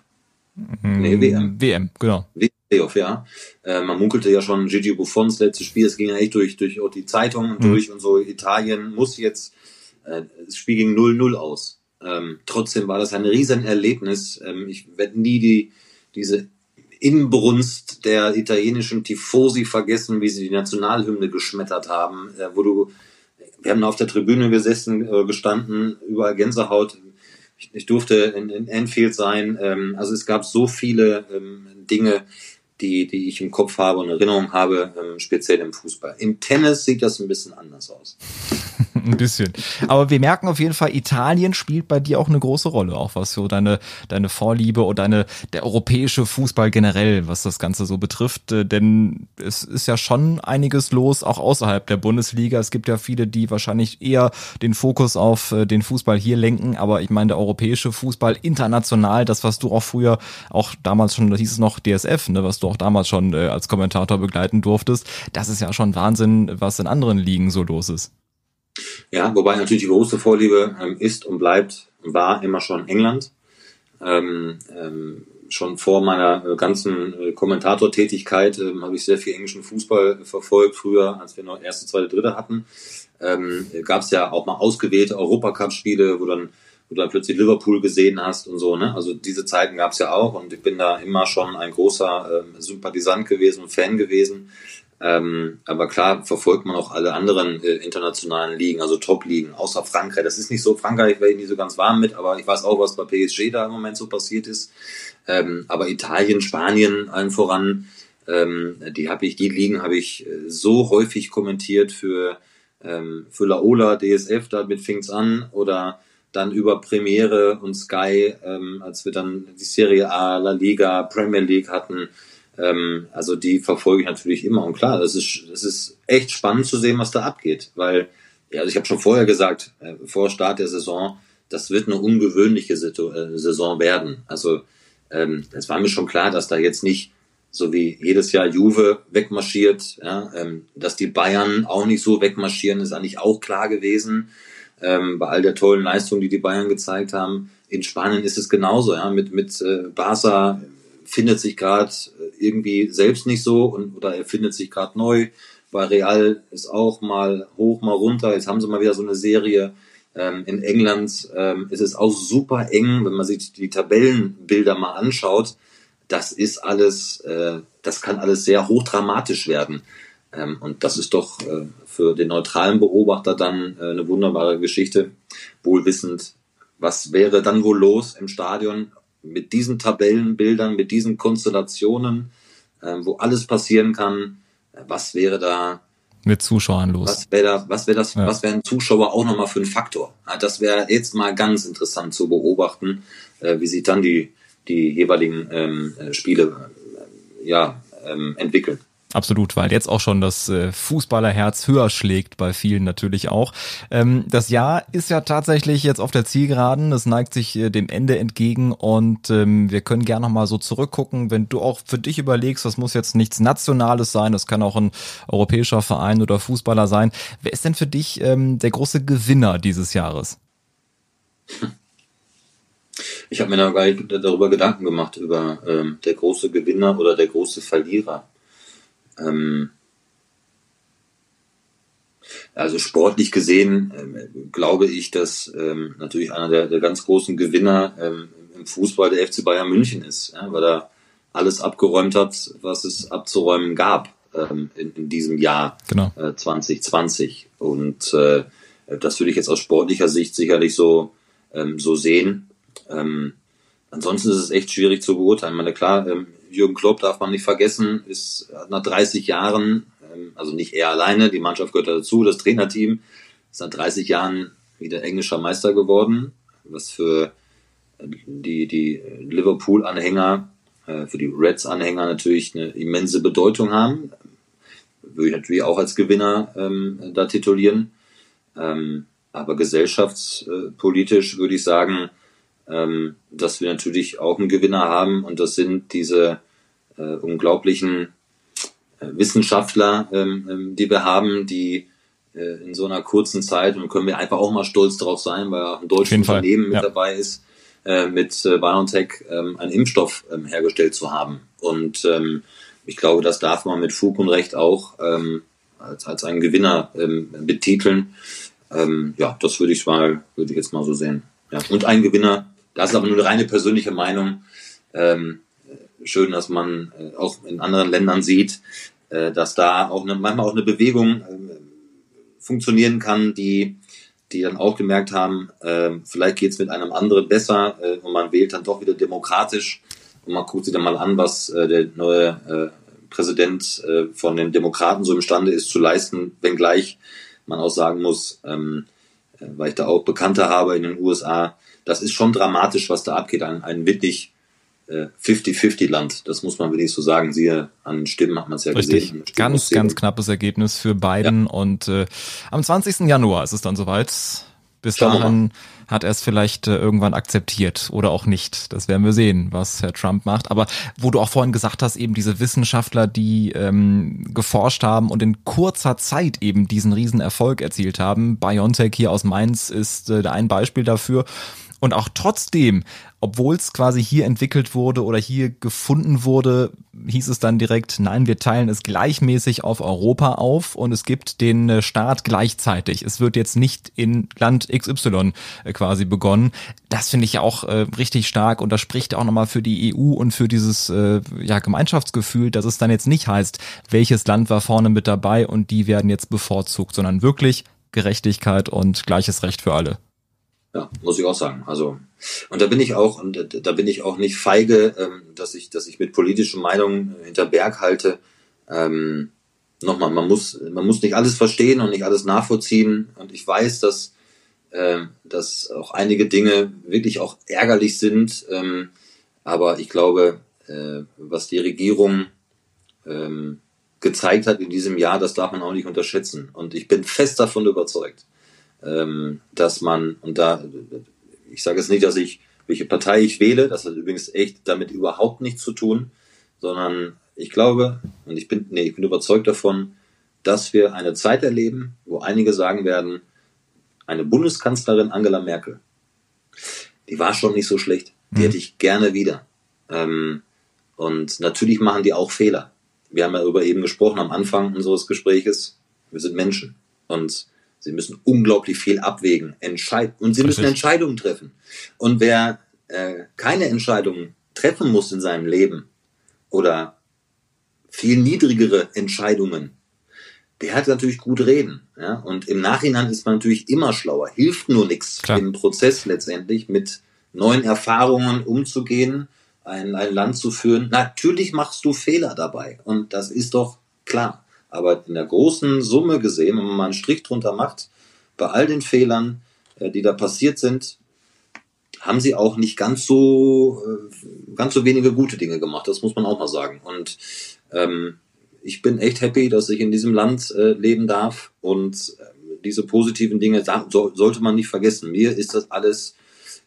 Nee, WM. WM, genau. WM-Playoff, ja. Äh, man munkelte ja schon Gigi Buffons letztes Spiel. Es ging ja echt durch, durch auch die Zeitungen mhm. durch und so. Italien muss jetzt, äh, das Spiel ging 0-0 aus. Ähm, trotzdem war das ein Riesenerlebnis. Ähm, ich werde nie die, diese Inbrunst der italienischen Tifosi vergessen, wie sie die Nationalhymne geschmettert haben, äh, wo du, wir haben auf der Tribüne gesessen, äh, gestanden, überall Gänsehaut. Ich, ich durfte in, in Anfield sein. Ähm, also es gab so viele ähm, Dinge, die, die ich im Kopf habe und Erinnerung habe, ähm, speziell im Fußball. Im Tennis sieht das ein bisschen anders aus. ein bisschen. Aber wir merken auf jeden Fall, Italien spielt bei dir auch eine große Rolle, auch was so deine, deine Vorliebe oder deine, der europäische Fußball generell, was das Ganze so betrifft. Äh, denn es ist ja schon einiges los, auch außerhalb der Bundesliga. Es gibt ja viele, die wahrscheinlich eher den Fokus auf äh, den Fußball hier lenken. Aber ich meine, der europäische Fußball international, das, was du auch früher, auch damals schon, da hieß es noch DSF, ne, was du auch damals schon äh, als Kommentator begleiten durftest, das ist ja schon Wahnsinn, was in anderen Ligen so los ist. Ja, wobei natürlich die große Vorliebe ähm, ist und bleibt, war immer schon England. Ähm, ähm, schon vor meiner äh, ganzen äh, Kommentatortätigkeit ähm, habe ich sehr viel englischen Fußball verfolgt. Früher, als wir noch erste, zweite, dritte hatten, ähm, gab es ja auch mal ausgewählte Europacup-Spiele, wo dann, du dann plötzlich Liverpool gesehen hast und so. Ne? Also diese Zeiten gab es ja auch und ich bin da immer schon ein großer äh, Sympathisant gewesen und Fan gewesen. Ähm, aber klar verfolgt man auch alle anderen äh, internationalen Ligen, also Top-Ligen, außer Frankreich. Das ist nicht so, Frankreich wäre ich nicht so ganz warm mit, aber ich weiß auch, was bei PSG da im Moment so passiert ist. Ähm, aber Italien, Spanien allen voran, ähm, die habe ich, die Ligen habe ich äh, so häufig kommentiert für, ähm, für Laola, DSF, damit fing's an, oder dann über Premiere und Sky, ähm, als wir dann die Serie A, La Liga, Premier League hatten, ähm, also die verfolge ich natürlich immer. Und klar, das ist, das ist echt spannend zu sehen, was da abgeht. Weil, ja, also ich habe schon vorher gesagt, äh, vor Start der Saison, das wird eine ungewöhnliche Situ äh, Saison werden. Also ähm, es war mir schon klar, dass da jetzt nicht so wie jedes Jahr Juve wegmarschiert, ja, ähm, dass die Bayern auch nicht so wegmarschieren, ist eigentlich auch klar gewesen. Ähm, bei all der tollen Leistung, die die Bayern gezeigt haben. In Spanien ist es genauso, ja, mit, mit äh, Barca findet sich gerade irgendwie selbst nicht so und oder er findet sich gerade neu. Bei Real ist auch mal hoch, mal runter. Jetzt haben sie mal wieder so eine Serie. Ähm, in England ähm, ist es auch super eng, wenn man sich die Tabellenbilder mal anschaut. Das ist alles, äh, das kann alles sehr hochdramatisch werden. Ähm, und das ist doch äh, für den neutralen Beobachter dann äh, eine wunderbare Geschichte, wohlwissend, was wäre dann wohl los im Stadion mit diesen Tabellenbildern, mit diesen Konstellationen, äh, wo alles passieren kann. Was wäre da mit Zuschauern los? Was wäre da, was wäre das, ja. was wäre ein Zuschauer auch nochmal für ein Faktor? Das wäre jetzt mal ganz interessant zu beobachten, äh, wie sich dann die, die jeweiligen ähm, Spiele äh, ja, ähm, entwickeln. Absolut, weil jetzt auch schon das äh, Fußballerherz höher schlägt, bei vielen natürlich auch. Ähm, das Jahr ist ja tatsächlich jetzt auf der Zielgeraden, es neigt sich äh, dem Ende entgegen und ähm, wir können gerne nochmal so zurückgucken, wenn du auch für dich überlegst, das muss jetzt nichts Nationales sein, das kann auch ein europäischer Verein oder Fußballer sein. Wer ist denn für dich ähm, der große Gewinner dieses Jahres? Ich habe mir da gar nicht darüber Gedanken gemacht, über ähm, der große Gewinner oder der große Verlierer. Ähm, also sportlich gesehen ähm, glaube ich, dass ähm, natürlich einer der, der, ganz großen Gewinner ähm, im Fußball der FC Bayern München ist, ja, weil er alles abgeräumt hat, was es abzuräumen gab ähm, in, in, diesem Jahr genau. äh, 2020. Und äh, das würde ich jetzt aus sportlicher Sicht sicherlich so, ähm, so sehen. Ähm, ansonsten ist es echt schwierig zu beurteilen. Ich meine, klar, Jürgen Klopp darf man nicht vergessen, ist nach 30 Jahren, ähm, also nicht er alleine, die Mannschaft gehört dazu, das Trainerteam, ist nach 30 Jahren wieder englischer Meister geworden, was für die, die Liverpool-Anhänger, äh, für die Reds-Anhänger natürlich eine immense Bedeutung haben. Würde ich natürlich auch als Gewinner ähm, da titulieren. Ähm, aber gesellschaftspolitisch würde ich sagen, ähm, dass wir natürlich auch einen Gewinner haben und das sind diese äh, unglaublichen äh, Wissenschaftler, ähm, ähm, die wir haben, die äh, in so einer kurzen Zeit, und können wir einfach auch mal stolz darauf sein, weil auch ein deutsches Unternehmen mit ja. dabei ist, äh, mit äh, BioNTech ähm, einen Impfstoff ähm, hergestellt zu haben. Und ähm, ich glaube, das darf man mit Fug und Recht auch als, als einen Gewinner betiteln. Ja, das würde ich mal, würde ich jetzt mal so sehen. Ja. Und ein Gewinner das ist aber nur eine reine persönliche Meinung. Ähm, schön, dass man äh, auch in anderen Ländern sieht, äh, dass da auch eine, manchmal auch eine Bewegung äh, funktionieren kann, die, die dann auch gemerkt haben, äh, vielleicht geht es mit einem anderen besser äh, und man wählt dann doch wieder demokratisch und man guckt sich dann mal an, was äh, der neue Präsident von den Demokraten so imstande ist zu leisten, wenngleich man auch sagen muss, ähm, äh, weil ich da auch Bekannte habe in den USA, das ist schon dramatisch, was da abgeht. Ein, ein wirklich 50-50-Land, äh, das muss man wirklich so sagen. Siehe an Stimmen hat man es ja Richtig. gesehen. Ganz, ganz knappes Ergebnis für beiden. Ja. Und äh, am 20. Januar ist es dann soweit. Bis dahin hat er es vielleicht äh, irgendwann akzeptiert oder auch nicht. Das werden wir sehen, was Herr Trump macht. Aber wo du auch vorhin gesagt hast, eben diese Wissenschaftler, die ähm, geforscht haben und in kurzer Zeit eben diesen Riesenerfolg erzielt haben. BioNTech hier aus Mainz ist äh, ein Beispiel dafür. Und auch trotzdem, obwohl es quasi hier entwickelt wurde oder hier gefunden wurde, hieß es dann direkt, nein, wir teilen es gleichmäßig auf Europa auf und es gibt den äh, Start gleichzeitig. Es wird jetzt nicht in Land XY äh, quasi begonnen. Das finde ich auch äh, richtig stark und das spricht auch nochmal für die EU und für dieses äh, ja, Gemeinschaftsgefühl, dass es dann jetzt nicht heißt, welches Land war vorne mit dabei und die werden jetzt bevorzugt, sondern wirklich Gerechtigkeit und gleiches Recht für alle. Ja, muss ich auch sagen. Also, und da bin ich auch, und da bin ich auch nicht feige, ähm, dass ich, dass ich mit politischen Meinungen hinter Berg halte. Ähm, nochmal, man muss, man muss nicht alles verstehen und nicht alles nachvollziehen. Und ich weiß, dass, äh, dass auch einige Dinge wirklich auch ärgerlich sind. Ähm, aber ich glaube, äh, was die Regierung ähm, gezeigt hat in diesem Jahr, das darf man auch nicht unterschätzen. Und ich bin fest davon überzeugt, ähm, dass man, und da, ich sage jetzt nicht, dass ich, welche Partei ich wähle, das hat übrigens echt damit überhaupt nichts zu tun, sondern Ich glaube, und ich bin, nee, ich bin überzeugt davon, dass wir eine Zeit erleben, wo einige sagen werden, eine Bundeskanzlerin Angela Merkel, die war schon nicht so schlecht. Die mhm. hätte ich gerne wieder. Ähm, und natürlich machen die auch Fehler. Wir haben ja darüber eben gesprochen am Anfang unseres Gespräches. Wir sind Menschen und sie müssen unglaublich viel abwägen, entscheiden und sie müssen Entscheidungen treffen. Und wer äh, keine Entscheidungen treffen muss in seinem Leben oder viel niedrigere Entscheidungen, der hat natürlich gut reden. Ja? Und im Nachhinein ist man natürlich immer schlauer. Hilft nur nichts im Prozess letztendlich mit neuen Erfahrungen umzugehen, ein, ein Land zu führen. Natürlich machst du Fehler dabei. Und das ist doch klar. Aber in der großen Summe gesehen, wenn man mal einen Strich drunter macht, bei all den Fehlern, äh, die da passiert sind, haben sie auch nicht ganz so, äh, ganz so wenige gute Dinge gemacht. Das muss man auch mal sagen. Und ähm, ich bin echt happy, dass ich in diesem Land äh, leben darf und äh, diese positiven Dinge so, sollte man nicht vergessen. Mir ist das alles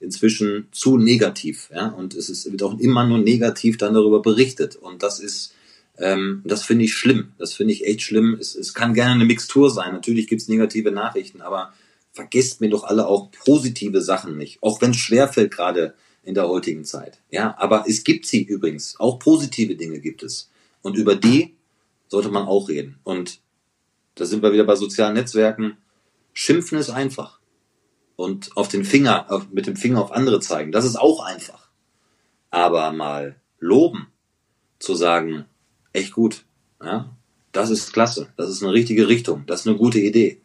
inzwischen zu negativ, ja, und es ist, wird auch immer nur negativ dann darüber berichtet und das ist, ähm, das finde ich schlimm, das finde ich echt schlimm. Es, es kann gerne eine Mixtur sein, natürlich gibt's negative Nachrichten, aber vergesst mir doch alle auch positive Sachen nicht, auch wenn es schwerfällt gerade in der heutigen Zeit, ja, aber es gibt sie übrigens, auch positive Dinge gibt es und über die sollte man auch reden. Und da sind wir wieder bei sozialen Netzwerken. Schimpfen ist einfach. Und auf den Finger, auf, mit dem Finger auf andere zeigen, das ist auch einfach. Aber mal loben, zu sagen, echt gut, ja, das ist klasse, das ist eine richtige Richtung, das ist eine gute Idee.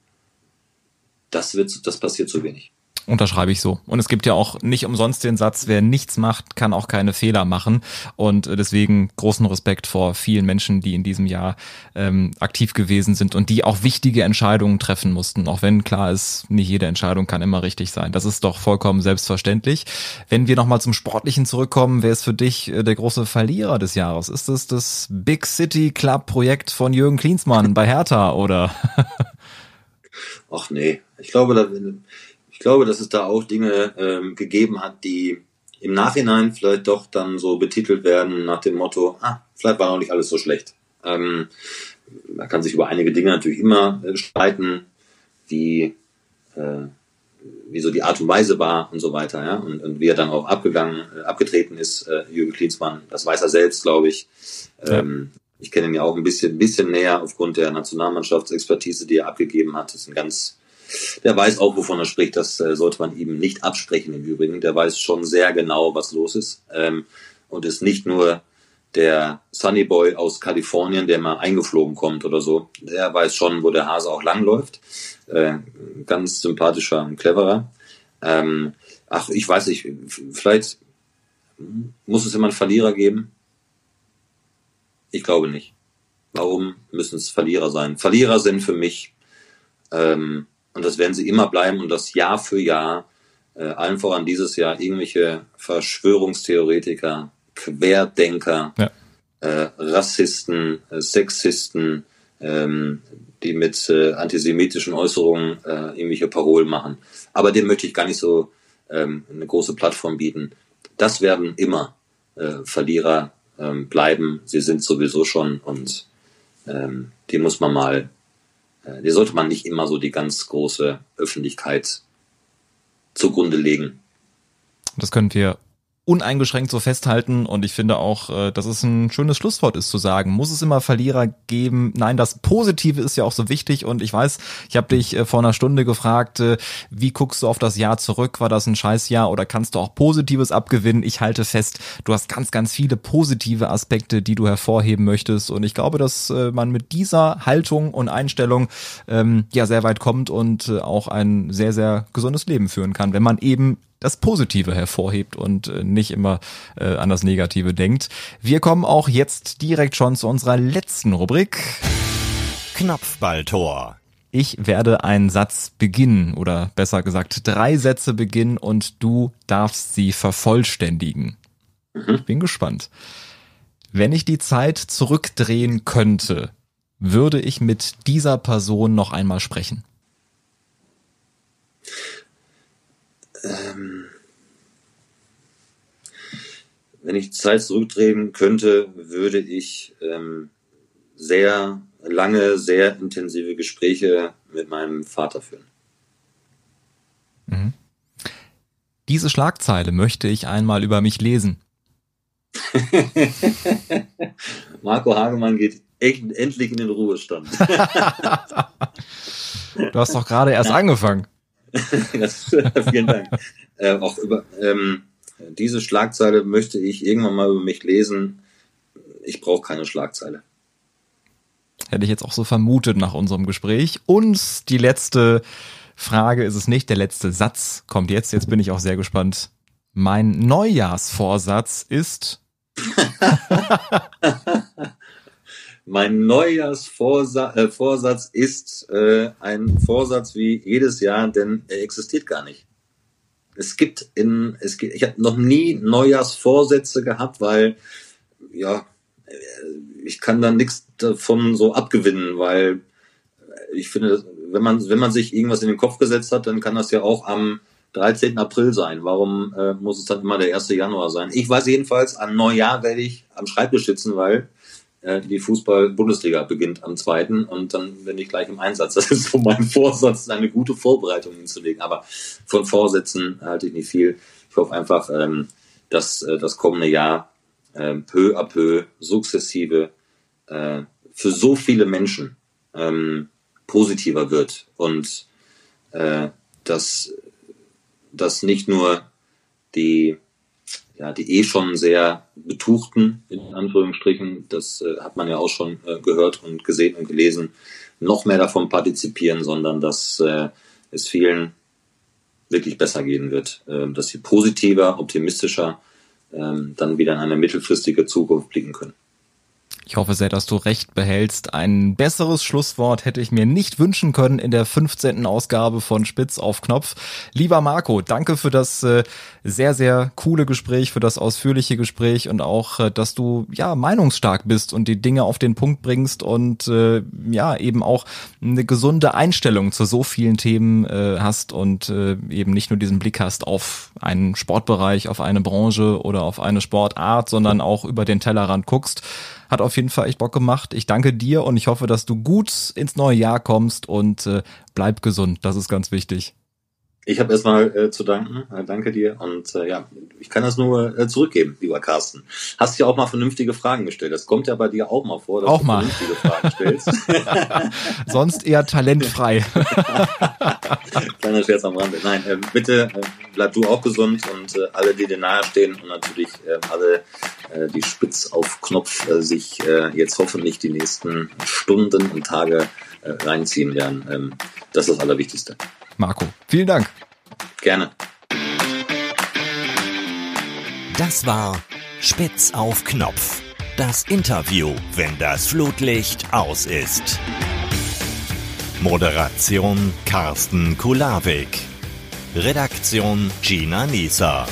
Das wird, das passiert zu wenig. Unterschreibe ich so. Und es gibt ja auch nicht umsonst den Satz, wer nichts macht, kann auch keine Fehler machen. Und deswegen großen Respekt vor vielen Menschen, die in diesem Jahr ähm, aktiv gewesen sind und die auch wichtige Entscheidungen treffen mussten. Auch wenn klar ist, nicht jede Entscheidung kann immer richtig sein. Das ist doch vollkommen selbstverständlich. Wenn wir nochmal zum Sportlichen zurückkommen, wer ist für dich äh, der große Verlierer des Jahres? Ist es das Big City Club Projekt von Jürgen Klinsmann bei Hertha oder? Ach nee, ich glaube, da glaube, dass es da auch Dinge ähm, gegeben hat, die im Nachhinein vielleicht doch dann so betitelt werden nach dem Motto, ah, vielleicht war noch nicht alles so schlecht. Ähm, man kann sich über einige Dinge natürlich immer äh, streiten, wie, äh, wie so die Art und Weise war und so weiter, ja, und, und wie er dann auch abgegangen, äh, abgetreten ist, äh, Jürgen Klinsmann, das weiß er selbst, glaube ich. Ähm, ja. Ich kenne ihn ja auch ein bisschen, bisschen näher aufgrund der Nationalmannschaftsexpertise, die er abgegeben hat. Das ist ein ganz der weiß auch, wovon er spricht. Das äh, sollte man ihm nicht absprechen im Übrigen. Der weiß schon sehr genau, was los ist. Ähm, und ist nicht nur der Sunny Boy aus Kalifornien, der mal eingeflogen kommt oder so. Der weiß schon, wo der Hase auch langläuft. Äh, ganz sympathischer und cleverer. Ähm, ach, ich weiß nicht, vielleicht muss es immer einen Verlierer geben. Ich glaube nicht. Warum müssen es Verlierer sein? Verlierer sind für mich ähm, und das werden sie immer bleiben und das Jahr für Jahr, äh, allen voran dieses Jahr, irgendwelche Verschwörungstheoretiker, Querdenker, ja. äh, Rassisten, äh, Sexisten, ähm, die mit äh, antisemitischen Äußerungen äh, irgendwelche Parolen machen. Aber dem möchte ich gar nicht so ähm, eine große Plattform bieten. Das werden immer äh, Verlierer ähm, bleiben. Sie sind sowieso schon und ähm, die muss man mal die sollte man nicht immer so die ganz große Öffentlichkeit zugrunde legen. Das können wir uneingeschränkt so festhalten und ich finde auch, äh, dass es ein schönes Schlusswort ist zu sagen, muss es immer Verlierer geben? Nein, das Positive ist ja auch so wichtig und ich weiß, ich habe dich äh, vor einer Stunde gefragt, äh, wie guckst du auf das Jahr zurück? War das ein Scheißjahr oder kannst du auch Positives abgewinnen? Ich halte fest, du hast ganz, ganz viele positive Aspekte, die du hervorheben möchtest und ich glaube, dass man mit dieser Haltung und Einstellung ähm, ja sehr weit kommt und auch ein sehr, sehr gesundes Leben führen kann, wenn man eben das Positive hervorhebt und äh, nicht immer äh, an das Negative denkt. Wir kommen auch jetzt direkt schon zu unserer letzten Rubrik. Knopfballtor. Ich werde einen Satz beginnen oder besser gesagt drei Sätze beginnen und du darfst sie vervollständigen. Mhm. Ich bin gespannt. Wenn ich die Zeit zurückdrehen könnte, würde ich mit dieser Person noch einmal sprechen ähm, wenn ich Zeit zurückdrehen könnte, würde ich ähm, sehr lange, sehr intensive Gespräche mit meinem Vater führen. Mhm. Diese Schlagzeile möchte ich einmal über mich lesen. Marco Hagemann geht endlich in den Ruhestand. du hast doch gerade erst angefangen. das, vielen Dank. Äh, auch über ähm, diese Schlagzeile möchte ich irgendwann mal über mich lesen. Ich brauche keine Schlagzeile. Hätte ich jetzt auch so vermutet nach unserem Gespräch. Und die letzte Frage ist es nicht. Der letzte Satz kommt jetzt. Jetzt bin ich auch sehr gespannt. Mein Neujahrsvorsatz ist. mein Neujahrsvorsatz äh, ist äh, ein Vorsatz wie jedes Jahr, denn er existiert gar nicht. Es gibt in, es gibt, ich habe noch nie Neujahrsvorsätze gehabt, weil ja, ich kann da nichts davon so abgewinnen, weil ich finde, wenn man, wenn man sich irgendwas in den Kopf gesetzt hat, dann kann das ja auch am 13. April sein. Warum äh, muss es dann immer der 1. Januar sein? Ich weiß jedenfalls, am Neujahr werde ich am Schreibtisch sitzen, weil äh, die Fußball-Bundesliga beginnt am 2. und dann bin ich gleich im Einsatz. Das ist so mein Vorsatz, eine gute Vorbereitung hinzulegen. Aber von Vorsätzen halte ich nicht viel. Ich hoffe einfach, ähm, dass äh, das kommende Jahr äh, peu à peu, sukzessive äh, für so viele Menschen ähm, positiver wird und äh, dass, dass nicht nur die, ja, die eh schon sehr betuchten, in Anführungsstrichen, das äh, hat man ja auch schon äh, gehört und gesehen und gelesen, noch mehr davon partizipieren, sondern dass äh, es vielen wirklich besser gehen wird, äh, dass sie positiver, optimistischer äh, dann wieder in eine mittelfristige Zukunft blicken können. Ich hoffe sehr, dass du recht behältst. Ein besseres Schlusswort hätte ich mir nicht wünschen können in der 15. Ausgabe von Spitz auf Knopf. Lieber Marco, danke für das äh, sehr, sehr coole Gespräch, für das ausführliche Gespräch und auch, äh, dass du ja meinungsstark bist und die Dinge auf den Punkt bringst und äh, ja eben auch eine gesunde Einstellung zu so vielen Themen äh, hast und äh, eben nicht nur diesen Blick hast auf einen Sportbereich, auf eine Branche oder auf eine Sportart, sondern auch über den Tellerrand guckst. Hat auf jeden Fall echt Bock gemacht. Ich danke dir und ich hoffe, dass du gut ins neue Jahr kommst und äh, bleib gesund. Das ist ganz wichtig. Ich habe erstmal äh, zu danken. Äh, danke dir. Und äh, ja, ich kann das nur äh, zurückgeben, lieber Carsten. Hast ja auch mal vernünftige Fragen gestellt. Das kommt ja bei dir auch mal vor, dass auch du mal. vernünftige Fragen stellst. Sonst eher talentfrei. Kleiner Scherz am Rande. Nein, äh, bitte äh, bleib du auch gesund und äh, alle, die dir nahestehen und natürlich äh, alle, äh, die spitz auf Knopf äh, sich äh, jetzt hoffentlich die nächsten Stunden und Tage äh, reinziehen werden. Ähm, das ist das Allerwichtigste. Marco, vielen Dank. Gerne. Das war Spitz auf Knopf. Das Interview, wenn das Flutlicht aus ist. Moderation Carsten Kulawik. Redaktion Gina Nieser.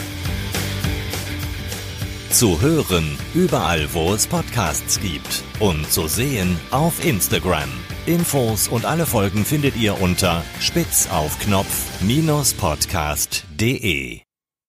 Zu hören überall, wo es Podcasts gibt und zu sehen auf Instagram. Infos und alle Folgen findet ihr unter spitzaufknopf-podcast.de.